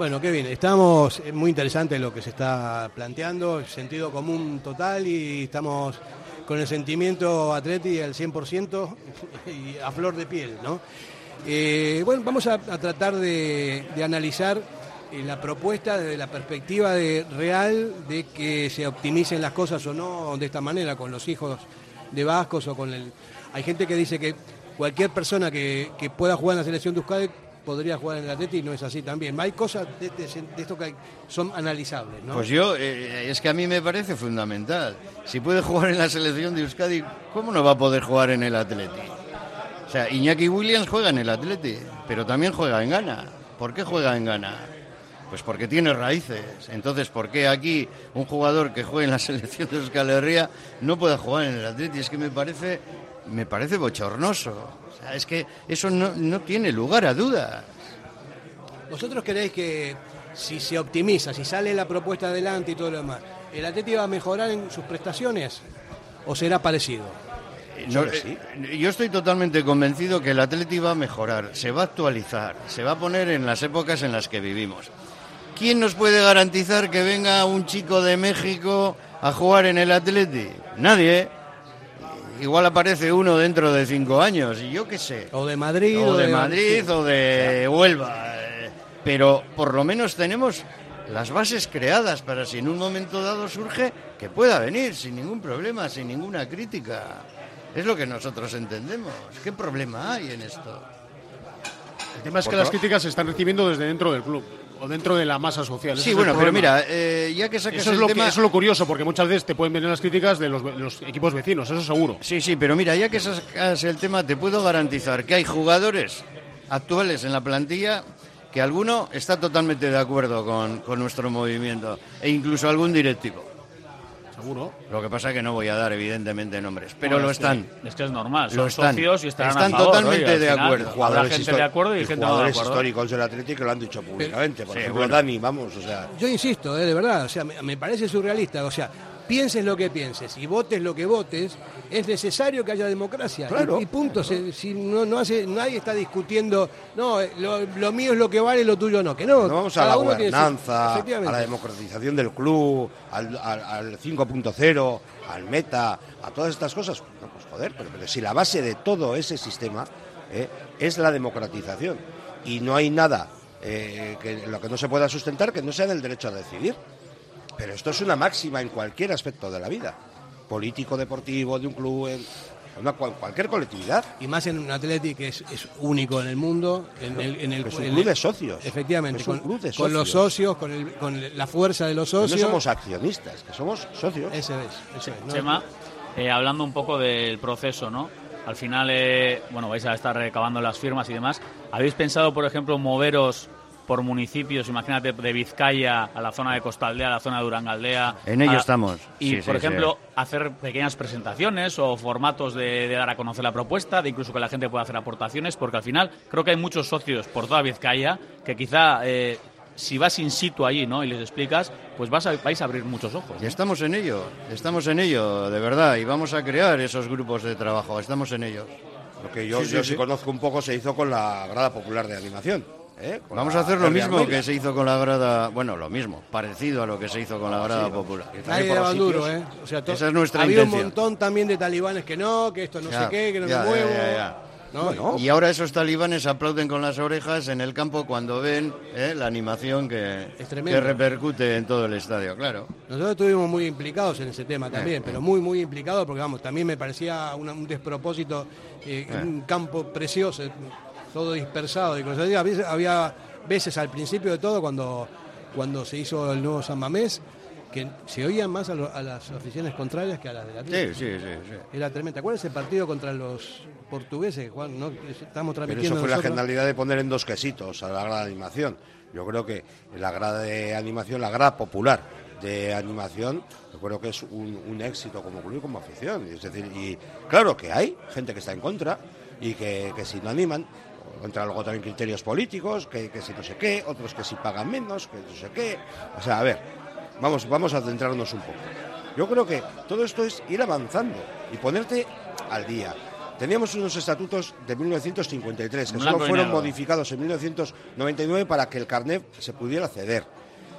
Bueno, qué bien. Estamos es muy interesante lo que se está planteando, sentido común total y estamos con el sentimiento atleti al 100% y a flor de piel, ¿no? Eh, bueno, vamos a, tratar de, de analizar eh, la propuesta desde la perspectiva de, real de que se optimicen las cosas o no de esta manera con los hijos de Vascos o con el... Hay gente que dice que cualquier persona que, que pueda jugar en la selección de Euskadi podría jugar en el Atleti y no es así también. Hay cosas de, de- de esto que son analizables, ¿no?
Pues yo, eh, es que a mí me parece fundamental. Si puede jugar en la selección de Euskadi, ¿cómo no va a poder jugar en el Atleti? O sea, Iñaki Williams juega en el Atleti, pero también juega en Ghana. ¿Por qué juega en Ghana? Pues porque tiene raíces. Entonces, ¿por qué aquí un jugador que juega en la selección de Euskal Herria no puede jugar en el Atleti? Es que me parece, me parece bochornoso. Es que eso no, no tiene lugar a dudas.
¿Vosotros creéis que si se optimiza, si sale la propuesta adelante y todo lo demás, el Atleti va a mejorar en sus prestaciones o será parecido?
No, eh, yo estoy totalmente convencido que el Atleti va a mejorar, se va a actualizar, se va a poner en las épocas en las que vivimos. ¿Quién nos puede garantizar que venga un chico de México a jugar en el Atleti? Nadie. Igual aparece uno dentro de cinco años, y yo qué sé.
O de Madrid.
O de. Madrid o de Huelva. eh, Pero por lo menos tenemos las bases creadas para si en un momento dado surge que pueda venir sin ningún problema, sin ninguna crítica. Es lo que nosotros entendemos. ¿Qué problema hay en esto?
El tema es que las críticas se están recibiendo desde dentro del club o dentro de la masa social.
Sí, bueno, pero mira, eh, ya que sacas
eso es,
el
lo
tema...
que, eso es lo curioso, porque muchas veces te pueden venir las críticas de los, de los equipos vecinos, eso seguro.
Sí, sí, pero mira, ya que sacas el tema, te puedo garantizar que hay jugadores actuales en la plantilla que alguno está totalmente de acuerdo con, con nuestro movimiento, e incluso algún directivo.
Seguro.
Lo que pasa es que no voy a dar, evidentemente, nombres, pero
Bueno,
lo
es que-
están.
es que es normal,
Lo
son
están.
socios y estarán
Están
a favor,
totalmente
oye,
de
final,
acuerdo.
Habrá gente de acuerdo y
y
gente no de
jugadores
acuerdo.
históricos del Atlético que lo han dicho públicamente. Por
Sí,
ejemplo,
bueno.
Dani, vamos, o sea...
Yo insisto, eh, de verdad, o sea, me, me parece surrealista. O sea, pienses lo que pienses y votes lo que votes, es necesario que haya democracia.
Claro.
Y, y punto. Se- si no, no hace, nadie está discutiendo, no, eh, lo, lo mío es lo que vale, lo tuyo no. Que no.
No vamos a la
tiene
gobernanza, a la democratización del club, al, al- al 5.0, al meta, a todas estas cosas. No, pues joder, pero, pero si la base de todo ese sistema eh, es la democratización y no hay nada eh, que lo que no se pueda sustentar que no sea el derecho a decidir. Pero esto es una máxima en cualquier aspecto de la vida, político, deportivo, de un club, en una, cualquier colectividad.
Y más en un Atleti que es, es único en el mundo. En el, en el,
Es un
en
club
el-
de socios.
Efectivamente,
Es un
con,
club de
con los socios, con, el- con la fuerza de los
Que
socios.
No somos accionistas, que somos socios.
Ese es. ese es, ¿no?
Chema, eh, hablando un poco del proceso, ¿no? Al final, eh, bueno, vais a estar recabando las firmas y demás. ¿Habéis pensado, por ejemplo, moveros por municipios, imagínate, de Vizcaya a la zona de Costaldea, a la zona de Durangaldea?
En ello
a-
estamos.
Y,
Sí,
por
sí,
ejemplo, hacer pequeñas presentaciones o formatos de, de dar a conocer la propuesta, de incluso que la gente pueda hacer aportaciones, porque al final creo que hay muchos socios por toda Vizcaya que quizá... eh, si vas in situ allí ¿no? y les explicas, pues vas a- vais a abrir muchos ojos.
Y estamos en ello, estamos en ello, de verdad, y vamos a crear esos grupos de trabajo, estamos en ello.
Lo que yo
Sí,
yo
sí
sí. conozco un poco se hizo con la grada popular de animación. ¿Eh?
Vamos
la
a hacer lo mismo
Almeida.
que se hizo con la grada, bueno, lo mismo, parecido a lo que se hizo con la grada
Sí,
popular.
Nadie daban duro. ¿eh? O sea, to-
Esa es nuestra
había
intención.
un montón también de talibanes que no, que esto no
Ya,
sé qué, que no
ya,
me muevo.
ya, ya, ya.
¿no?
Bueno.
Y ahora esos talibanes aplauden con las orejas en el campo cuando ven eh, la animación que, que repercute en todo el estadio, claro.
Nosotros estuvimos muy implicados en ese tema también,
Eh,
pero muy, muy implicados porque, vamos, también me parecía una- un despropósito, eh,
Eh.
un campo precioso, todo dispersado y. A veces- había veces al principio de todo, cuando, cuando se hizo el nuevo San Mamés, que se oían más a, lo- a las aficiones contrarias que a las de la
Sí,
Atlético.
sí, sí, sí.
Era tremendo. ¿Te acuerdas ese partido contra los portugueses, Juan? ¿no? Estamos
Pero
transmitiendo
eso fue la genialidad de poner en dos quesitos a la grada de animación. Yo creo que la grada de animación, la grada popular de animación, yo creo que es un, un éxito como club y como afición. Es decir, y claro que hay gente que está en contra y que, que si no animan, entra luego también criterios políticos, que, que si no sé qué, otros que si pagan menos, que no sé qué. O sea, a ver, vamos, vamos a centrarnos un poco. Yo creo que todo esto es ir avanzando y ponerte al día. Teníamos unos estatutos de 1953 que
Blanco
solo fueron modificados en 1999 para que el carnet se pudiera ceder.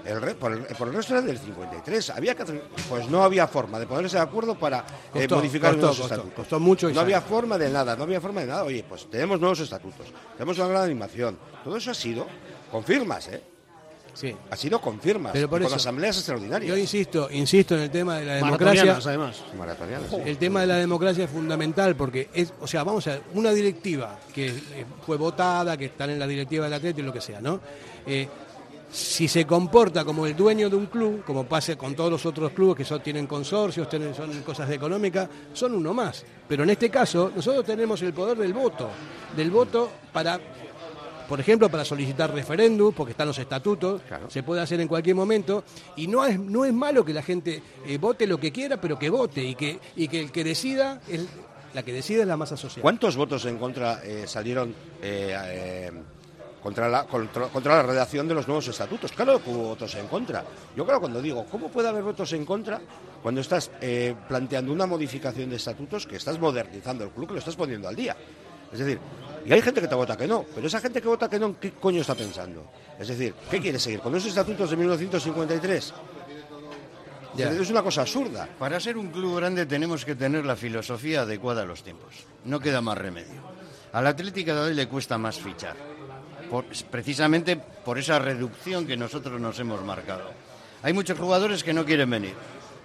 El re- por, el, por el resto era del 53. Había que hacer- pues no había forma de ponerse de acuerdo para eh, modificar
costó,
los
costó,
estatutos.
costó mucho y
no había forma de nada, no había forma de nada. Oye, pues tenemos nuevos estatutos, tenemos una gran animación. Todo eso ha sido con firmas, ¿eh?
Sí.
Ha sido con firmas,
Pero por
y con
eso,
asambleas extraordinarias.
Yo insisto, insisto en el tema de la democracia.
Además.
Sí.
El tema de la democracia es fundamental porque es, o sea, vamos a ver, una directiva que eh, fue votada, que están en la directiva del Atlético y lo que sea, ¿no? Eh, si se comporta como el dueño de un club, como pasa con todos los otros clubes que son, tienen consorcios, tienen, son cosas de económica, son uno más. Pero en este caso, nosotros tenemos el poder del voto, del voto para, por ejemplo, para solicitar referéndum, porque están los estatutos, se puede hacer en cualquier momento, y no es, no es malo que la gente eh, vote lo que quiera, pero que vote, y que, y que el que decida, es, la que decida es la masa social.
¿Cuántos votos en contra eh, salieron eh, contra, la, contra, contra la redacción de los nuevos estatutos? Claro que hubo votos en contra. Yo claro cuando digo, ¿cómo puede haber votos en contra cuando estás eh, planteando una modificación de estatutos que estás modernizando el club, que lo estás poniendo al día? Es decir, y hay gente que te vota que no, pero esa gente que vota que no, ¿qué coño está pensando? Es decir, ¿qué quiere seguir? ¿Con esos estatutos de 1953?
Ya.
Es una cosa absurda.
Para ser un club grande tenemos que tener la filosofía adecuada a los tiempos. No queda más remedio. Al Atlético de hoy le cuesta más fichar. Precisamente por esa reducción que nosotros nos hemos marcado. Hay muchos jugadores que no quieren venir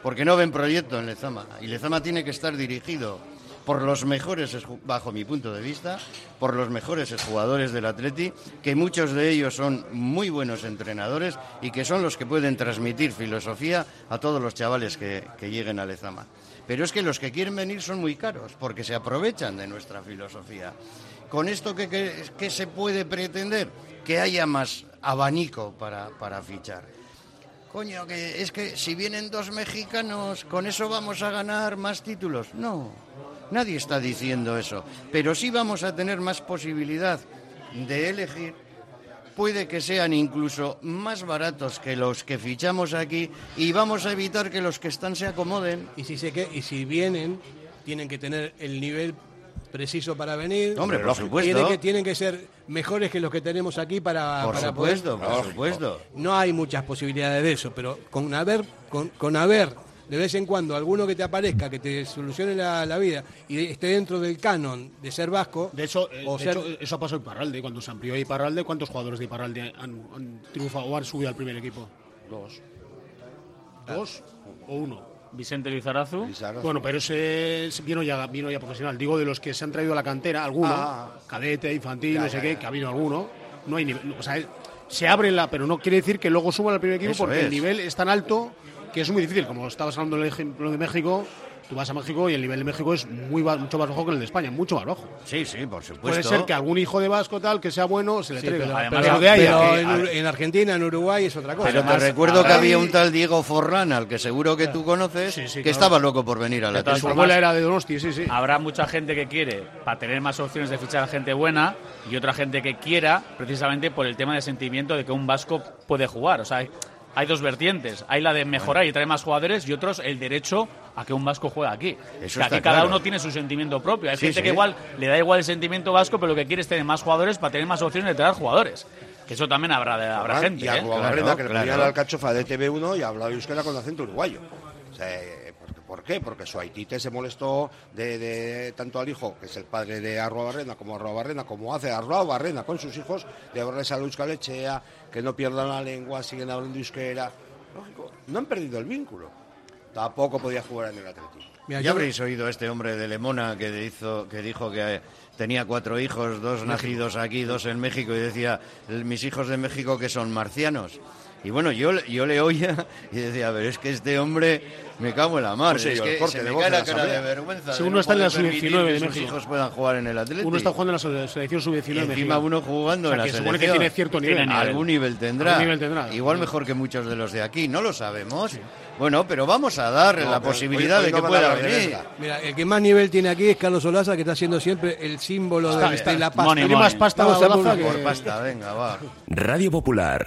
porque no ven proyecto en Lezama. Y Lezama tiene que estar dirigido por los mejores, bajo mi punto de vista, por los mejores jugadores del Atleti, que muchos de ellos son muy buenos entrenadores y que son los que pueden transmitir filosofía a todos los chavales que, que lleguen a Lezama. Pero es que los que quieren venir son muy caros, porque se aprovechan de nuestra filosofía. ¿Con esto qué, qué- qué se puede pretender? Que haya más abanico para, para fichar. Coño, que es que si vienen dos mexicanos, ¿con eso vamos a ganar más títulos? No, nadie está diciendo eso. Pero sí vamos a tener más posibilidad de elegir. Puede que sean incluso más baratos que los que fichamos aquí y vamos a evitar que los que están se acomoden.
Y si, se que, y si vienen, tienen que tener el nivel preciso para venir.
Hombre, por supuesto.
Tienen que, tienen que ser mejores que los que tenemos aquí para,
Por
para
supuesto,
poder-
por supuesto.
No hay muchas posibilidades de eso, pero con haber, con, con haber de vez en cuando alguno que te aparezca, que te solucione la, la vida y esté dentro del canon de ser vasco.
De hecho, eh,
o
de
ser-
hecho, eso ha pasado en Iparralde. Cuando se amplió Iparralde, ¿cuántos jugadores de Iparralde han, han triunfado o han subido al primer equipo? Dos. ¿Dos o uno?
Vicente Lizarazu.
Bueno, pero ese ese vino ya, vino ya profesional. Digo, de los que se han traído a la cantera, alguno,
Ah.
cadete, infantil,
Ya,
no sé
ya,
qué,
ya.
que ha habido alguno. No hay nivel. O sea, se abre la, pero no quiere decir que luego suban al primer equipo
Eso
porque
es.
el nivel es tan alto que es muy difícil. Como estabas hablando del ejemplo de México, tú vas a México y el nivel de México es muy mucho más bajo que el de España, mucho más bajo.
Sí, sí, por supuesto.
Puede ser que algún hijo de Vasco tal que sea bueno se le
Sí,
traiga.
pero,
Además,
pero- en, Argentina, en Uruguay es otra cosa.
Pero te
Además,
recuerdo que había un tal Diego Forlán, al que seguro que tú conoces,
Sí, sí,
que
claro.
estaba loco por venir a la
Su
formas,
abuela era de Donosti, sí, sí.
Habrá mucha gente que quiere, para tener más opciones de fichar a gente buena, y otra gente que quiera, precisamente por el tema de sentimiento de que un vasco puede jugar. O sea, hay, dos vertientes. Hay la de mejorar y traer más jugadores, y otros el derecho a que un vasco juegue aquí.
Eso
que aquí cada
claro.
uno tiene su sentimiento propio. Hay
Sí,
gente
sí.
que igual le da igual el sentimiento vasco, pero lo que quiere es tener más jugadores para tener más opciones de traer jugadores. Que eso tamén habrá, de, habrá gente,
y a
¿eh?
Arruabarrena, que le
claro.
ponía la alcachofa de TV1 y hablaba euskera con acento uruguayo. O sea, ¿por, qué? Porque su Haitite se molestó de, de- tanto al hijo, que es el padre de Arruabarrena, como Arruabarrena, como hace Arruabarrena con sus hijos, de hablarles a la euskalechea, que no pierdan la lengua, siguen hablando euskera. Lógico, no han perdido el vínculo. Tampoco podía jugar en el Atlético.
Mira,
ya habréis oído a este hombre de Lemona que, hizo, que dijo que eh, tenía cuatro hijos, dos nacidos aquí, dos en México, y decía, mis hijos de México que son marcianos. Y bueno, yo, yo le oía y decía, pero es que este hombre me cago en la mar.
No sé
es que
el corte
se
de
me
voz
cae
de
la cara de vergüenza.
Si
de
uno
no
está en la
poder permitir
sub-19
que
de
sus
México.
hijos puedan jugar en el Atlético.
Uno está jugando en la selección sub-19
Y
de
encima uno jugando
O sea,
en la
que
selección.
supone que tiene cierto nivel.
Tiene nivel.
Algún nivel tendrá.
Algún nivel tendrá.
Igual mejor que muchos de los de aquí. No lo sabemos. Bueno, pero vamos a dar
No,
la posibilidad
hoy- hoy
de que
no
pueda
de
venir.
Mira, el que más nivel tiene aquí es Carlos Olaza, que está siendo siempre el símbolo
Está,
de,
está.
de la pasta.
Money,
Tiene más pasta
Vamos a
Olaza que-
Por pasta, venga, va.
Radio Popular,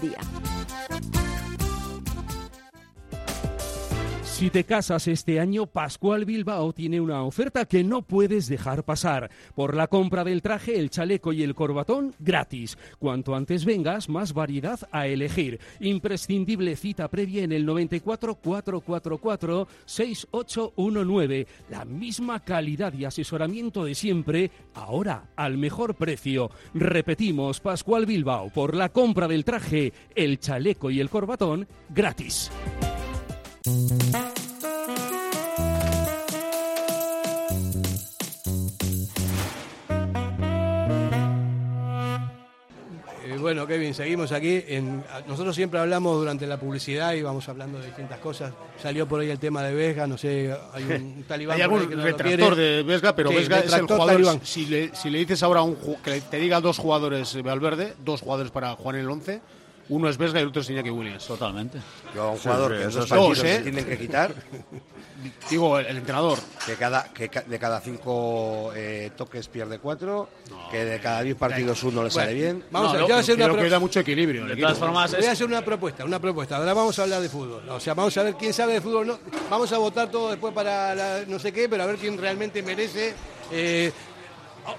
día.
Si te casas este año, Pascual Bilbao tiene una oferta que no puedes dejar pasar. Por la compra del traje, el chaleco y el corbatón, gratis. Cuanto antes vengas, más variedad a elegir. Imprescindible cita previa en el 94 444 6819. La misma calidad y asesoramiento de siempre, ahora al mejor precio. Repetimos, Pascual Bilbao, por la compra del traje, el chaleco y el corbatón, gratis.
Eh, bueno, Kevin, seguimos aquí. En, nosotros siempre hablamos durante la publicidad y vamos hablando de distintas cosas. Salió por ahí el tema de Vesga, no sé, hay un talibán.
Hay algún
que no
retractor de Vesga, pero
Sí,
Vesga es el jugador.
talibán.
Si le, si le dices ahora a un, que te diga dos jugadores eh, Valverde, dos jugadores para jugar en el 11, uno es Vesga y el otro es Iñaki Williams.
Totalmente.
Yo a un jugador
sí,
que
esos
dos,
partidos
¿eh?
se tienen que quitar,
Digo, el, el entrenador.
que cada que ca- de cada cinco eh, toques pierde cuatro, que de cada diez partidos uno le sale bien.
Vamos
No,
a, yo voy a hacer una
que da mucho equilibrio.
De
equipo.
todas formas,
voy a
es,
hacer una propuesta, una propuesta. Ahora vamos a hablar de fútbol. O sea, vamos a ver quién sabe de fútbol. No, vamos a votar todo después para la- no sé qué, pero a ver quién realmente merece eh,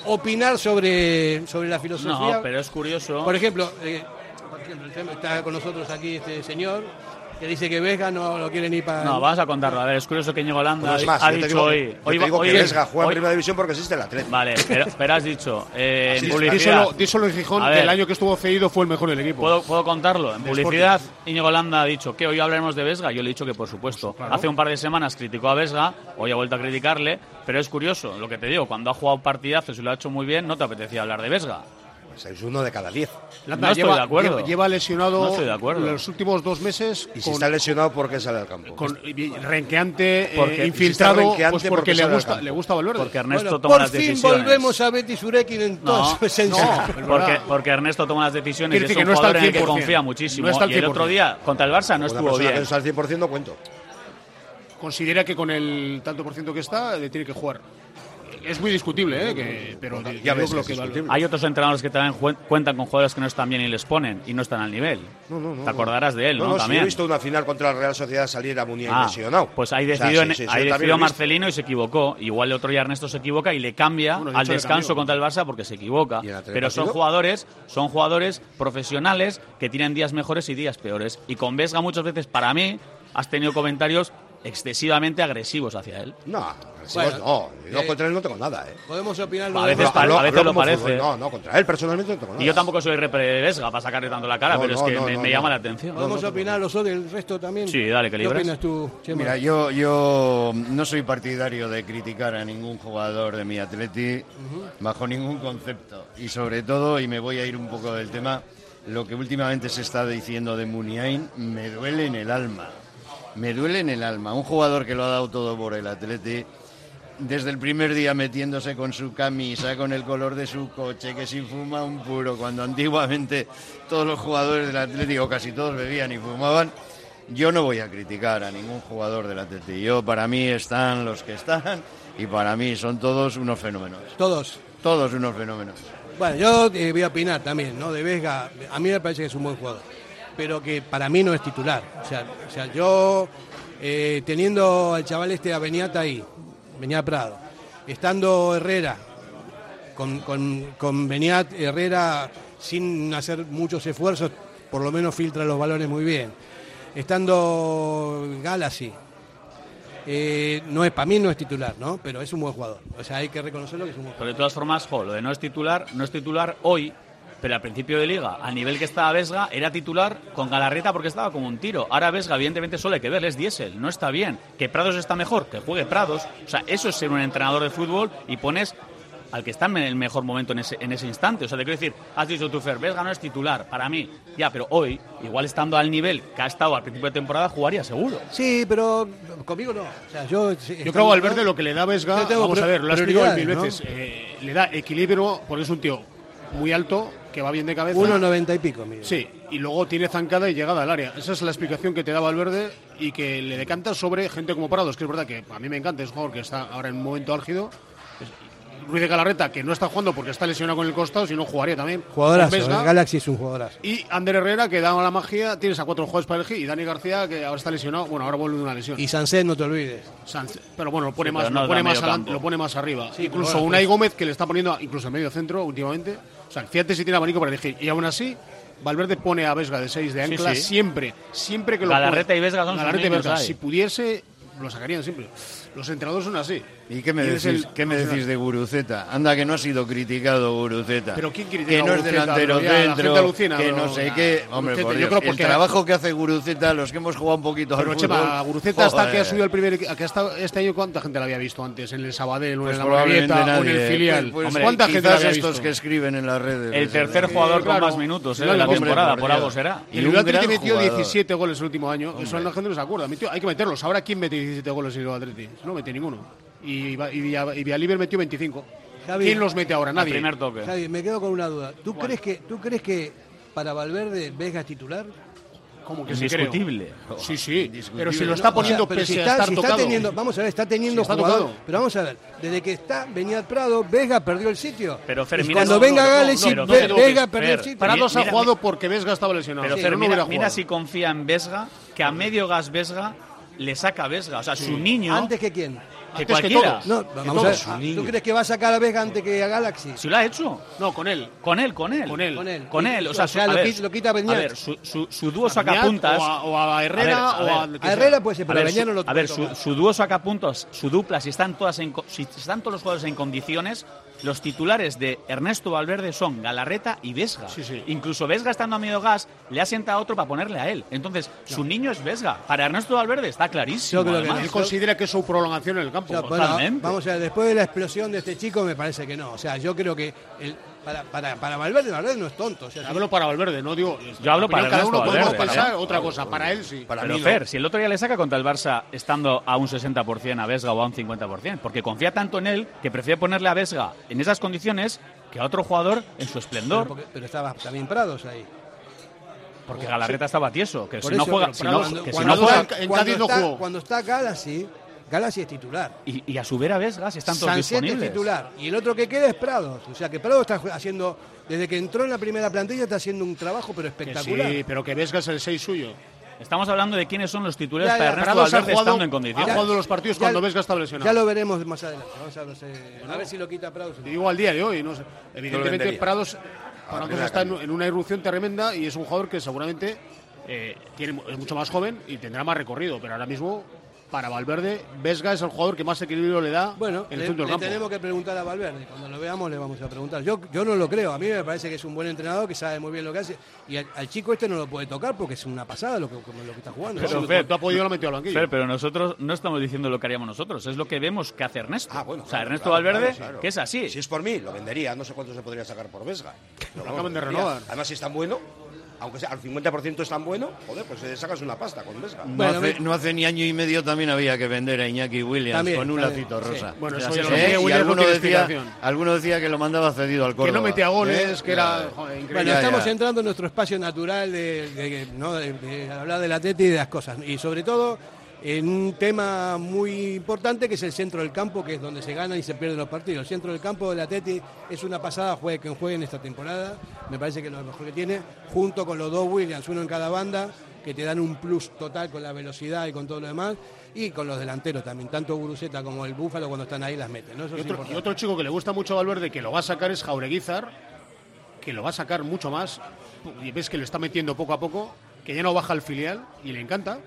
opinar sobre, sobre la filosofía.
no, pero es curioso.
Por ejemplo, eh, está con nosotros aquí este señor que dice que Vesga no lo quiere ni para.
No, vamos a contarlo. A ver, es curioso que Íñigo Holanda
Pues es más,
ha dicho
digo,
hoy.
yo te
hoy,
digo
hoy-
que Vesga juega en
hoy-
primera división porque existe el Atlético.
Vale, pero, pero has dicho eh, en publicidad.
díselo, díselo en Gijón que
ver.
el año que estuvo cedido fue el mejor del equipo.
¿Puedo, puedo contarlo. En publicidad, Íñigo Holanda ha dicho que hoy hablaremos de Vesga. Yo le he dicho que por supuesto.
Claro.
Hace un par de semanas criticó a Vesga, hoy ha vuelto a criticarle, pero es curioso lo que te digo. Cuando ha jugado partidazos y lo ha hecho muy bien, no te apetecía hablar de Vesga.
Sois uno de cada diez.
Landa
no estoy
lleva,
de acuerdo.
Lleva, lleva lesionado
No estoy de acuerdo.
los últimos dos meses
Y si
con,
está lesionado, ¿por qué sale al campo?
con renqueante, eh,
Porque-
infiltrado,
si renqueante,
pues
¿por
porque
qué
le gusta, le gusta Valverde.
Porque Ernesto
Bueno,
toma
por
las
fin
decisiones.
volvemos a Betty Surekin en toda
No,
su esencia.
no, es
Porque, porque Ernesto toma las decisiones
Quiere
y es un
que no está al
jugador en el que
100%.
confía muchísimo.
No está al
y el otro
100%.
día, contra el Barça, no
Una
estuvo
que
bien.
no está al 100% cuento.
Considera que con el tanto por ciento que está, le tiene que jugar. Es muy discutible, ¿eh? que- pero
Ya
digo
ves
lo
que es
que Valverde-
discutible.
Hay otros entrenadores que también cuentan con jugadores que no están bien y les ponen y no están al nivel.
No, no, no,
Te acordarás de él,
no,
¿no?
no, si
también.
yo he visto una final contra la Real Sociedad salir a Muniain
Ah,
lesionado.
pues ahí
O sea,
decidió,
sí, sí,
ahí
he visto.
Marcelino y se equivocó. Igual el otro día Ernesto se equivoca y le cambia
Bueno,
al descanso contra el Barça porque se equivoca.
¿Y en el anterior
Pero son jugadores, son jugadores profesionales que tienen días mejores y días peores. Y con Vesga muchas veces, para mí, has tenido comentarios excesivamente agresivos hacia él.
No, agresivos
Bueno,
no. Yo
eh,
contra él no tengo nada, ¿eh?
Podemos opinar
A veces, pa- a veces lo parece.
fútbol, No, no, contra él personalmente no tengo nada.
Y yo tampoco soy repre de Vesga para sacarle tanto la cara,
No,
pero
no,
es que
no,
me,
no,
me
no.
llama la atención.
Podemos opinar los otros del resto también.
Sí, dale, que
¿Qué
libres.
opinas tú, Chema?
Mira, yo, yo no soy partidario de criticar a ningún jugador de mi Atleti bajo ningún concepto. Y sobre todo, y me voy a ir un poco del tema, lo que últimamente se está diciendo de Muniain me duele en el alma. Me duele en el alma. Un jugador que lo ha dado todo por el Atleti, desde el primer día metiéndose con su camisa, con el color de su coche, que si fuma un puro, cuando antiguamente todos los jugadores del Atlético, casi todos bebían y fumaban, yo no voy a criticar a ningún jugador del Atleti. Yo, para mí están los que están y para mí son todos unos fenómenos.
Todos.
Todos unos fenómenos.
Bueno, yo eh, voy a opinar también, ¿no? De Vesga, a mí me parece que es un buen jugador, pero que para mí no es titular. O sea, o sea yo eh, teniendo al chaval este a Beniata ahí, Beniat Prado, estando Herrera, con, con, con Beniat Herrera sin hacer muchos esfuerzos, por lo menos filtra los balones muy bien. Estando Galassi, eh, no es para mí no es titular, ¿no? Pero es un buen jugador. O sea, hay que reconocerlo que es un buen jugador.
Pero de todas formas, jo, lo de no es titular, no es titular hoy, pero al principio de liga, a nivel que estaba Vesga, era titular con Galarreta porque estaba como un tiro. Ahora Vesga, evidentemente, solo hay que ver, es diésel, no está bien. Que Prados está mejor, que juegue Prados. O sea, eso es ser un entrenador de fútbol y pones al que está en el mejor momento en ese, en ese instante. O sea, te quiero decir, has dicho tú, Fer, Vesga no es titular, para mí. Ya, pero hoy, igual estando al nivel que ha estado al principio de temporada, jugaría seguro.
Sí, pero conmigo no. O sea, yo,
Yo creo que Valverde lo que le da Vesga, vamos a ver, lo ha explicado mil veces,
¿no?
eh, le da equilibrio porque es un tío muy alto, que va bien de cabeza.
1,90 y pico, mire.
Sí, y luego tiene zancada y llegada al área. Esa es la explicación que te da Valverde y que le decanta sobre gente como Prados, que es verdad que a mí me encanta, es un jugador que está ahora en un momento álgido. Ruiz de Galarreta, que no está jugando porque está lesionado con el costado, si no jugaría también.
Jugadorazo,
Vesga.
el Galaxy es un jugadorazo.
Y Ander Herrera, que da la magia, tienes a cuatro jugadores para elegir, y Dani García, que ahora está lesionado, bueno, ahora vuelve de una lesión.
Y Sánchez, no te olvides.
Pero bueno, lo pone,
Sí,
más,
pero no
lo, pone más
medio
adelante,
campo.
lo pone más arriba.
Sí,
incluso
bueno,
Unai
pues-
Gómez, que le está poniendo incluso en medio centro últimamente. O sea, fíjate si tiene abanico para elegir. Y aún así, Valverde pone a Vesga de 6 de ancla
sí.
siempre, siempre que lo
Galarreta
pone.
y Vesga son sus
Galarreta y Vesga. Si pudiese, lo sacarían siempre. Los entrenadores son así.
¿Y qué me
Y
decís,
el-
qué me decís de Guruceta? Anda, que no ha sido criticado Guruceta.
Pero ¿quién critica
Que
a
no es delantero
la
centro,
alucina,
que
no,
no sé qué. Hombre,
Guruceta,
por
yo
Dios,
creo
el
porque-
trabajo que hace Guruceta, los que hemos jugado un poquito
Pero
al
Chema,
fútbol,
Guruceta hasta que ha subido al primer equi- que ha estado este año cuánta gente la había visto antes en el Sabadell o
Pues
en la
probablemente
Morevieta o en el filial.
Pues, pues,
¿Cuánta gente la había
estos
visto?
que escriben en las redes.
El
pues,
tercer
eh,
jugador con más minutos eh,
No,
de la temporada,
por
algo será.
Y
el Atleti metió
jugador.
17 goles el último año. Eso la gente no se acuerda. Hay que meterlos. Ahora, ¿quién mete 17 goles en el Atleti? No mete ninguno. Y, y, Villa- y Villaliber metió 25.
Javi,
¿Quién los mete ahora?
Al
Nadie.
primer toque.
Javi, me quedo con una duda. ¿Tú crees que tú crees que para Valverde Vesga es titular?
Como que.
Indiscutible.
Sí, sí. Pero si lo está
o sea,
poniendo
pero
pese
si
a
está,
estar
si está
tocado.
teniendo, vamos a ver, está teniendo
Si está
jugador,
tocado.
pero vamos a ver, desde que está Beniat Prado, Vega perdió el sitio.
Pero Fer, mira,
cuando
no,
venga
no,
Gales
no,
y
no,
Ve- Vega perdió el sitio.
Prados ha
Mira,
jugado porque Vesga estaba lesionado.
Pero
Si
Fer, mira, mira si confía en Vesga, que a medio gas Vesga le saca Vesga. O sea, su niño.
¿Antes que quién?
que
Antes que
cualquiera.
todos.
No,
Que
vamos a ver. ¿Tú crees que va a sacar a Vega antes que a Galaxy?
Si lo ha hecho.
No, con él.
Con él, con él.
Con él.
Con él.
Con él. O sea,
O sea,
su- a
lo
ver,
quita- lo quita Beñat.
A ver, su, su, su dúo
A
sacapuntas.
O a- o a Herrera
a ver,
o a-
a ver.
que
A. Herrera puede ser,
A
pero
ver,
Beñat
su,
no lo
a ver, su, su dúo sacapuntos, su dupla, si están todas en, co- si están todos los jugadores en condiciones, los titulares de Ernesto Valverde son Galarreta y Vesga.
Sí, sí.
Incluso Vesga estando a medio gas, le ha sentado a otro para ponerle a él. Entonces, su niño es Vesga. Para Ernesto Valverde está clarísimo.
Yo creo que
además.
Él considera que es su prolongación en el campo.
O sea, bueno,
Totalmente.
vamos a ver, después de la explosión de este chico me parece que no. O sea, yo creo que el, para, para, para Valverde, Valverde no es tonto. O sea,
Hablo para Valverde, no digo.
Yo hablo para
cada uno podemos
Valverde,
pensar
¿eh?
otra cosa. Para él sí.
Para
Pero
mí no.
Fer, si el otro día le saca contra el Barça estando a un 60% a Vesga o a un 50%, porque confía tanto en él que prefiere ponerle a Vesga en esas condiciones que a otro jugador en su
pero,
esplendor,
porque- pero estaba también Prados ahí.
porque Galarreta estaba tieso, que
Por
si no juega, si no,
cuando,
que si
cuando
no juega
está,
en
cuando
Cádiz no
está-
jugó.
cuando está Galaxy, Galaxy es titular.
y, y a su vera Vesga si están todos
Sancet es
disponibles.
titular. Y el otro que queda es Prados. O sea, que Prados está haciendo, desde que entró en la primera plantilla, está haciendo un trabajo, pero
Que
espectacular.
sí, pero que Vesga es el 6 suyo.
Estamos hablando de quiénes son los titulares
Ya, ya,
para Ernesto
Prados ha
Valverde
jugado-
estando en
Ha
condiciones.
jugado los partidos
Ya-
cuando Vesga estaba lesionado.
Ya lo veremos más adelante. Vamos a ver, si- a ver si lo quita Prados.
Te digo al día de hoy, no sé. Evidentemente,
vendería.
Prados
A
Prados
primera
está en una irrupción tremenda y es un jugador que seguramente eh, tiene, es mucho más joven y tendrá más recorrido, pero ahora mismo para Valverde, Vesga es el jugador que más equilibrio le da
Bueno,
en el
le,
centro del
le tenemos que preguntar a Valverde. Cuando lo veamos le vamos a preguntar. Yo, yo no lo creo. A mí me parece que es un buen entrenador, que sabe muy bien lo que hace. Y al, al chico este no lo puede tocar porque es una pasada lo que, lo que está jugando.
Pero,
¿no?
Fer,
tú has podido lo metido al banquillo.
Fer, pero nosotros no estamos diciendo lo que haríamos nosotros, es lo que vemos que hace Ernesto.
Ah, bueno,
o sea,
claro,
Ernesto
claro,
Valverde,
claro, claro.
que es así.
Si es por mí, lo vendería. No sé cuánto se podría sacar por Vesga. Vamos,
acaban de
lo
renovar.
Además, si es tan bueno, aunque sea al 50% es tan bueno, joder, pues eh, sacas una pasta con Vesga.
No, hace, no hace ni año y medio también había que vender a Iñaki Williams
También,
con un
también,
lacito
sí.
rosa.
Bueno, eso
¿Eh? Y alguno decía, alguno decía que lo mandaba cedido al Córdoba.
Que no metía goles,
¿Eh?
que era joder, increíble.
Bueno,
Ya,
estamos
ya.
entrando en nuestro espacio natural de, de- ¿no? de- de hablar del Atleti y de las cosas. Y sobre todo en un tema muy importante que es el centro del campo, que es donde se ganan y se pierden los partidos. El centro del campo del Atleti es una pasada, juegue quien juegue en esta temporada. Me parece que es lo mejor que tiene, junto con los dos Williams, uno en cada banda, que te dan un plus total con la velocidad y con todo lo demás. Y con los delanteros también, tanto Guruceta como el Búfalo cuando están ahí las meten. ¿no? Eso
Y
es
otro,
importante.
y otro chico que le gusta mucho a Valverde, que lo va a sacar, es Jaureguizar, que lo va a sacar mucho más. Y ves que lo está metiendo poco a poco, que ya no baja al filial y le encanta,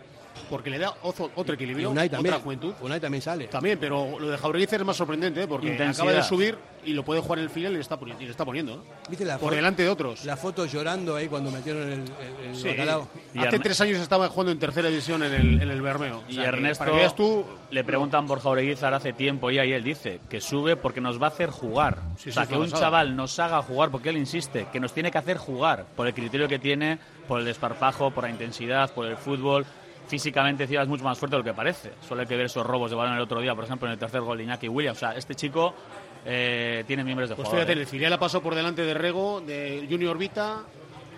porque le da otro, otro
Y
equilibrio,
Unai también.
otra juventud.
Unai también sale.
También, pero lo de Jaureguizar es más sorprendente, ¿eh? porque
Intensidad.
acaba de subir y lo puede jugar en el filial y le está poniendo. Y le está poniendo ¿eh?
¿Viste la
Por delante de otros.
La foto llorando ahí cuando metieron el, el, el
Sí.
bacalao.
Y
Hace tres años estaba jugando en tercera división en el, en el Bermeo. O
Y
sea,
Ernesto,
Para que veas tú,
le preguntan por Jaureguizar hace tiempo y él dice que sube porque nos va a hacer jugar.
Sí,
o sea,
sí,
que un chaval nos haga jugar porque él insiste, que nos tiene que hacer jugar por el criterio que tiene, por el desparpajo, por la intensidad, por el fútbol. Físicamente encima es mucho más fuerte de lo que parece. Solo hay que ver esos robos de balón el otro día, por ejemplo, en el tercer gol de Iñaki Williams. O sea, este chico eh, tiene miembros de
Pues
jugador.
fíjate,
¿eh?
el filial ha pasado por delante de Rego, de Junior Vita,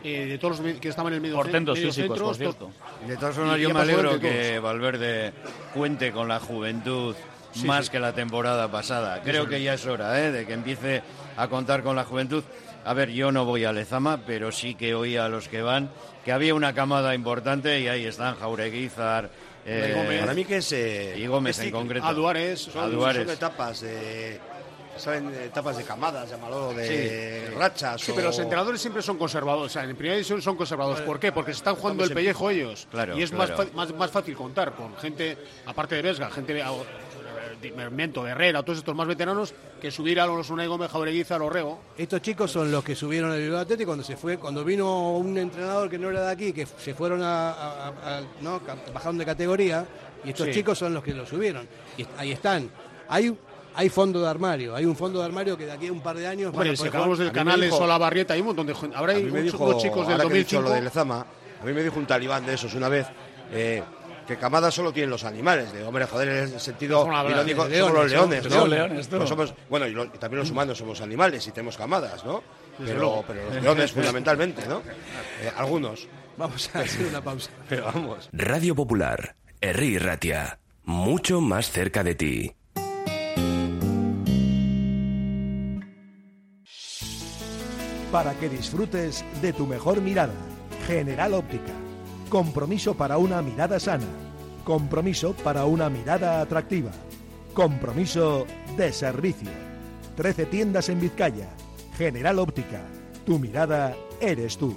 eh, de todos los que estaban en el medio
Portentos
medio
físicos, por cierto.
De todas formas, yo me alegro que
todos.
Valverde cuente con la juventud
Sí,
más
sí.
que la temporada pasada. Creo que ya es hora ¿eh? de que empiece a contar con la juventud. A ver, yo no voy a Lezama, pero sí que oí a los que van que había una camada importante y ahí están Jaureguizar, eh,
Gómez.
Para mí que es... eh,
y Gómez
es
en concreto.
A Duárez.
Son,
A Duárez.
son etapas de... ¿Saben? Etapas de camadas, llámalo, de rachas.
Sí,
o-
pero los entrenadores siempre son conservadores. O sea, en primera división son conservadores. ¿Por qué? Porque se están jugando el pellejo ellos.
Claro,
y es
claro.
Más, más, más fácil contar con gente, aparte de Vesga, gente Mermento, Herrera, todos estos más veteranos, que subir a los Unai Gómez, Jaureguiza, a los Rego.
Estos chicos son los que subieron el Bilbao Athletic cuando se fue, cuando vino un entrenador que no era de aquí, que se fueron a, a- a- a- no, bajaron de categoría, y estos
Sí.
chicos son los que lo subieron. Y ahí están. Hay, hay fondo de armario, hay un fondo de armario que de aquí a un par de años.
Hombre, si
jugar.
del canal de Solabarrieta, hay un montón de gente. Habrá unos chicos del
ahora que he dicho
2005.
lo de Lezama, a mí me dijo un talibán de esos una vez, eh, que camadas solo tienen los animales. De, hombre, joder, en el sentido irónico,
de
somos los
leones,
leones,
somos
¿no?
leones.
Pues somos, bueno, y, lo- y también los humanos somos animales y tenemos camadas, ¿no? Pero,
luego.
pero los leones fundamentalmente, ¿no? Eh, algunos,
Vamos a hacer una pausa.
pero vamos.
Radio Popular, Herri Ratia, mucho más cerca de ti.
para que disfrutes de tu mejor mirada. General Óptica. Compromiso para una mirada sana. Compromiso para una mirada atractiva. Compromiso de servicio. 13 tiendas en Vizcaya. General Óptica. Tu mirada eres tú.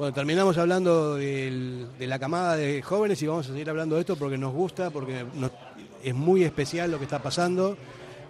Bueno, terminamos hablando del- de la camada de jóvenes y vamos a seguir hablando de esto porque nos gusta, porque nos- es muy especial lo que está pasando.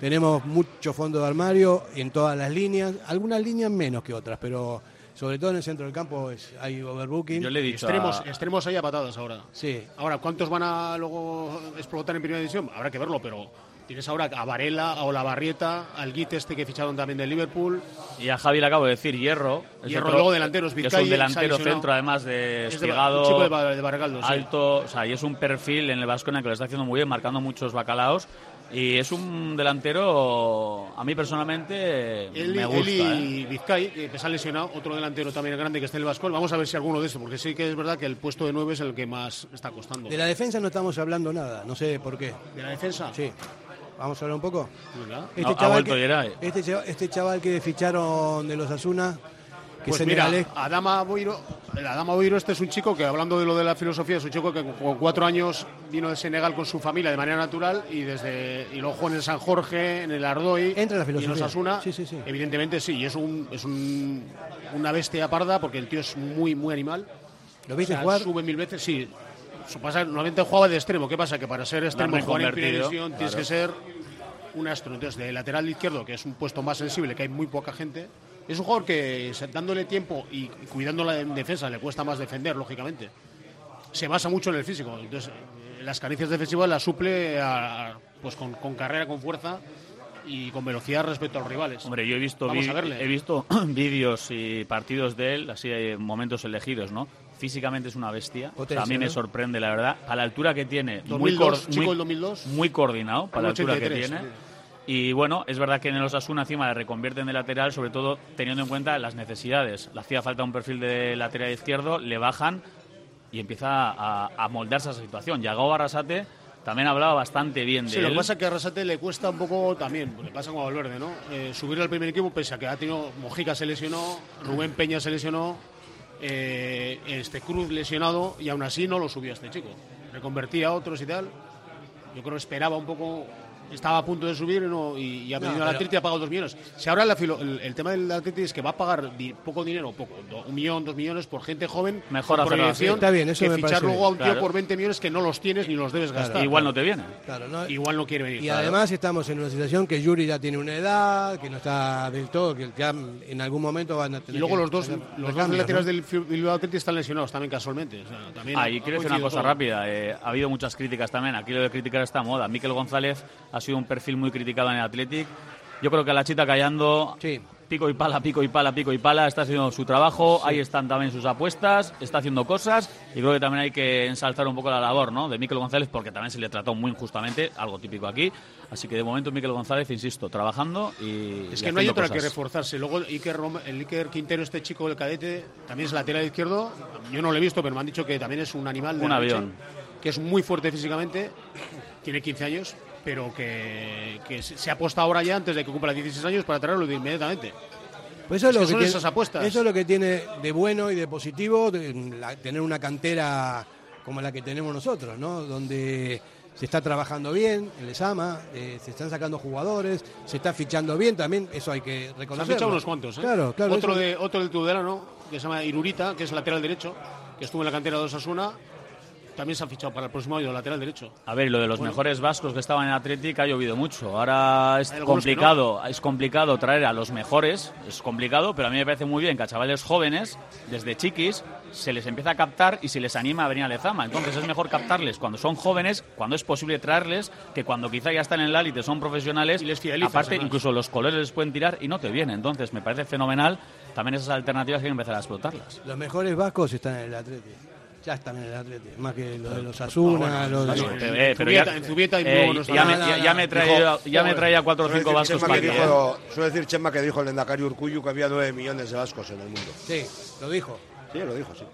Tenemos mucho fondo de armario en todas las líneas, algunas líneas menos que otras, pero sobre todo en el centro del campo es, hay overbooking.
Yo le he dicho
Extremos,
a-
extremos ahí a patadas ahora.
Sí.
Ahora, ¿cuántos van a luego explotar en primera división? Habrá que verlo, pero tienes ahora a Varela, a Olavarrieta, al Git este que ficharon también del Liverpool.
Y a Javi le acabo de decir, Hierro. es
Hierro,
otro-
luego delanteros,
que Es
Vizcay,
un delantero centro, además de
Es un chico de de Baracaldo, sí.
Alto, o sea, y es un perfil en el Vasconia que lo está haciendo muy bien, marcando muchos bacalaos. Y es un delantero, a mí personalmente,
Él,
me
él
gusta. ¿eh?
y Vizcay, que se ha lesionado, otro delantero también grande que está en el Vascol. Vamos a ver si alguno de estos, porque sí que es verdad que el puesto de nueve es el que más está costando.
De la defensa no estamos hablando nada, no sé por qué.
¿De la defensa?
Sí. Vamos a hablar un poco. Este
Ha-
chaval, que, este, este chaval que ficharon de los Asuna, que
Pues
es
mira, Adama Boiro, Adama Boiro este es un chico que, hablando de lo de la filosofía, es un chico que con cuatro años vino de Senegal con su familia de manera natural y desde y luego jugó en el San Jorge, en el Ardoy,
Entra la
y en
filosofía.
Osasuna.
Sí, sí, sí.
Evidentemente sí, y es un es un, una bestia parda porque el tío es muy muy animal.
¿Lo viste
O sea,
jugar?
Sube mil veces, sí. Pasa, normalmente jugaba de extremo. ¿Qué pasa? Que para ser extremo, jugar en primera división, tienes
claro.
que ser un astro. Entonces, de lateral izquierdo, que es un puesto más sensible, que hay muy poca gente, es un jugador que dándole tiempo y, cuidándola en defensa le cuesta más defender, lógicamente. Se basa mucho en el físico. Entonces, eh, las carencias defensivas las suple a- pues con, con carrera, con fuerza y con velocidad respecto a los rivales.
Hombre, yo he visto
Vamos
vi-
a verle.
he visto vídeos y partidos de él, así en momentos elegidos, ¿no? Físicamente es una bestia. O sea, a mí me
¿no?
sorprende, la verdad. A la altura que tiene, muy,
2002,
cor-
chico
muy-
del 2002.
muy coordinado para la altura que
83,
tiene.
sí.
Y bueno, es verdad que en el Osasuna encima le reconvierten de lateral, sobre todo teniendo en cuenta las necesidades. Le hacía falta un perfil de lateral izquierdo, le bajan y empieza a, a moldarse a esa situación. Llegó Arrasate, también hablaba bastante bien de
Sí,
él.
lo que pasa es que a Arrasate le cuesta un poco también, le pasa como a Valverde, ¿no? Eh, subir al primer equipo, pese a que ha tenido Mojica se lesionó, Rubén Peña se lesionó, eh, este Cruz lesionado, y aún así no lo subió a este chico. Reconvertía a otros y tal. Yo creo que esperaba un poco, estaba a punto de subir y, no, y, y ha
No,
venido al
pero-
Atleti y ha pagado dos millones. Si ahora la filo- el, el tema del Atleti es que va a pagar di- poco dinero, poco, do- un millón, dos millones por gente joven,
Mejor así.
proyección,
Está bien, eso
que
me
fichar
parece
luego a un tío
Claro.
por 20 millones que no los tienes ni los debes
Claro.
gastar.
Igual no te viene.
claro, ¿no?
Igual no quiere venir.
Y
claro.
además estamos en una situación que Yuri ya tiene una edad, que no está del todo, que ya en algún momento van a tener
Y luego
que
los dos,
hacer
los dos laterales
¿no?
del Bilbao están lesionados también casualmente. O sea, también
Ah,
ha
quiero decir una cosa
todo.
rápida. eh, ha habido muchas críticas también. Aquí lo de criticar está a moda. Miquel González ha sido un perfil muy criticado en el Athletic. Yo creo que la chita callando,
Sí.
pico y pala, pico y pala, pico y pala, está haciendo su trabajo. Ahí están también sus apuestas, está haciendo cosas. Y creo que también hay que ensalzar un poco la labor ¿no? de Miquel González, porque también se le trató muy injustamente, algo típico aquí. Así que de momento Miquel González, insisto, trabajando y.
Es
y
que no hay otra que reforzarse. Luego Iker Rom- el Iker Quintero, este chico del cadete, también es lateral izquierdo. Yo no lo he visto, pero me han dicho que también es un animal de
Un avión.
que es muy fuerte físicamente, tiene 15 años, pero que, que se puesto ahora ya antes de que cumpla 16 años para traerlo de inmediatamente.
Pues eso es,
Es
lo
que
que
son
tiene,
esas apuestas.
Eso es lo que tiene de bueno y de positivo de la- tener una cantera como la que tenemos nosotros, ¿no? Donde se está trabajando bien en Lesama, eh, se están sacando jugadores, se está fichando bien también, eso hay que
Se han
reconocerlo.
fichado unos cuantos, ¿eh?
Claro, claro.
Otro,
eso-
de, otro del Tudelano, que se llama Irurita, que es lateral derecho, que estuvo en la cantera de Osasuna. También se ha fichado para el próximo año lateral derecho.
A ver, lo de los
Bueno.
mejores vascos que estaban en Athletic ha llovido mucho. Ahora es complicado, es complicado traer a los mejores, es complicado, pero a mí me parece muy bien que a chavales jóvenes, desde chiquis, se les empieza a captar y se les anima a venir a Lezama. Entonces es mejor captarles cuando son jóvenes, cuando es posible traerles, que cuando quizá ya están en la élite, son profesionales.
Y les
Aparte,
además.
incluso los colores les pueden tirar y no te viene. Entonces me parece fenomenal también esas alternativas que hay que empezar a explotarlas.
Los mejores vascos están en el Atleti. Ya están en el Atleti. Más que los de los Asuna, los de...
En
eh, pero ya,
en Zubieta hay
eh,
buenos
ya, me, ya- ya me traía, ya me traía cuatro o cinco vascos para
suele decir Chema que dijo el Endacari Urcuyu que había nueve millones de vascos en el mundo.
Sí, lo dijo.
Sí, lo dijo, sí.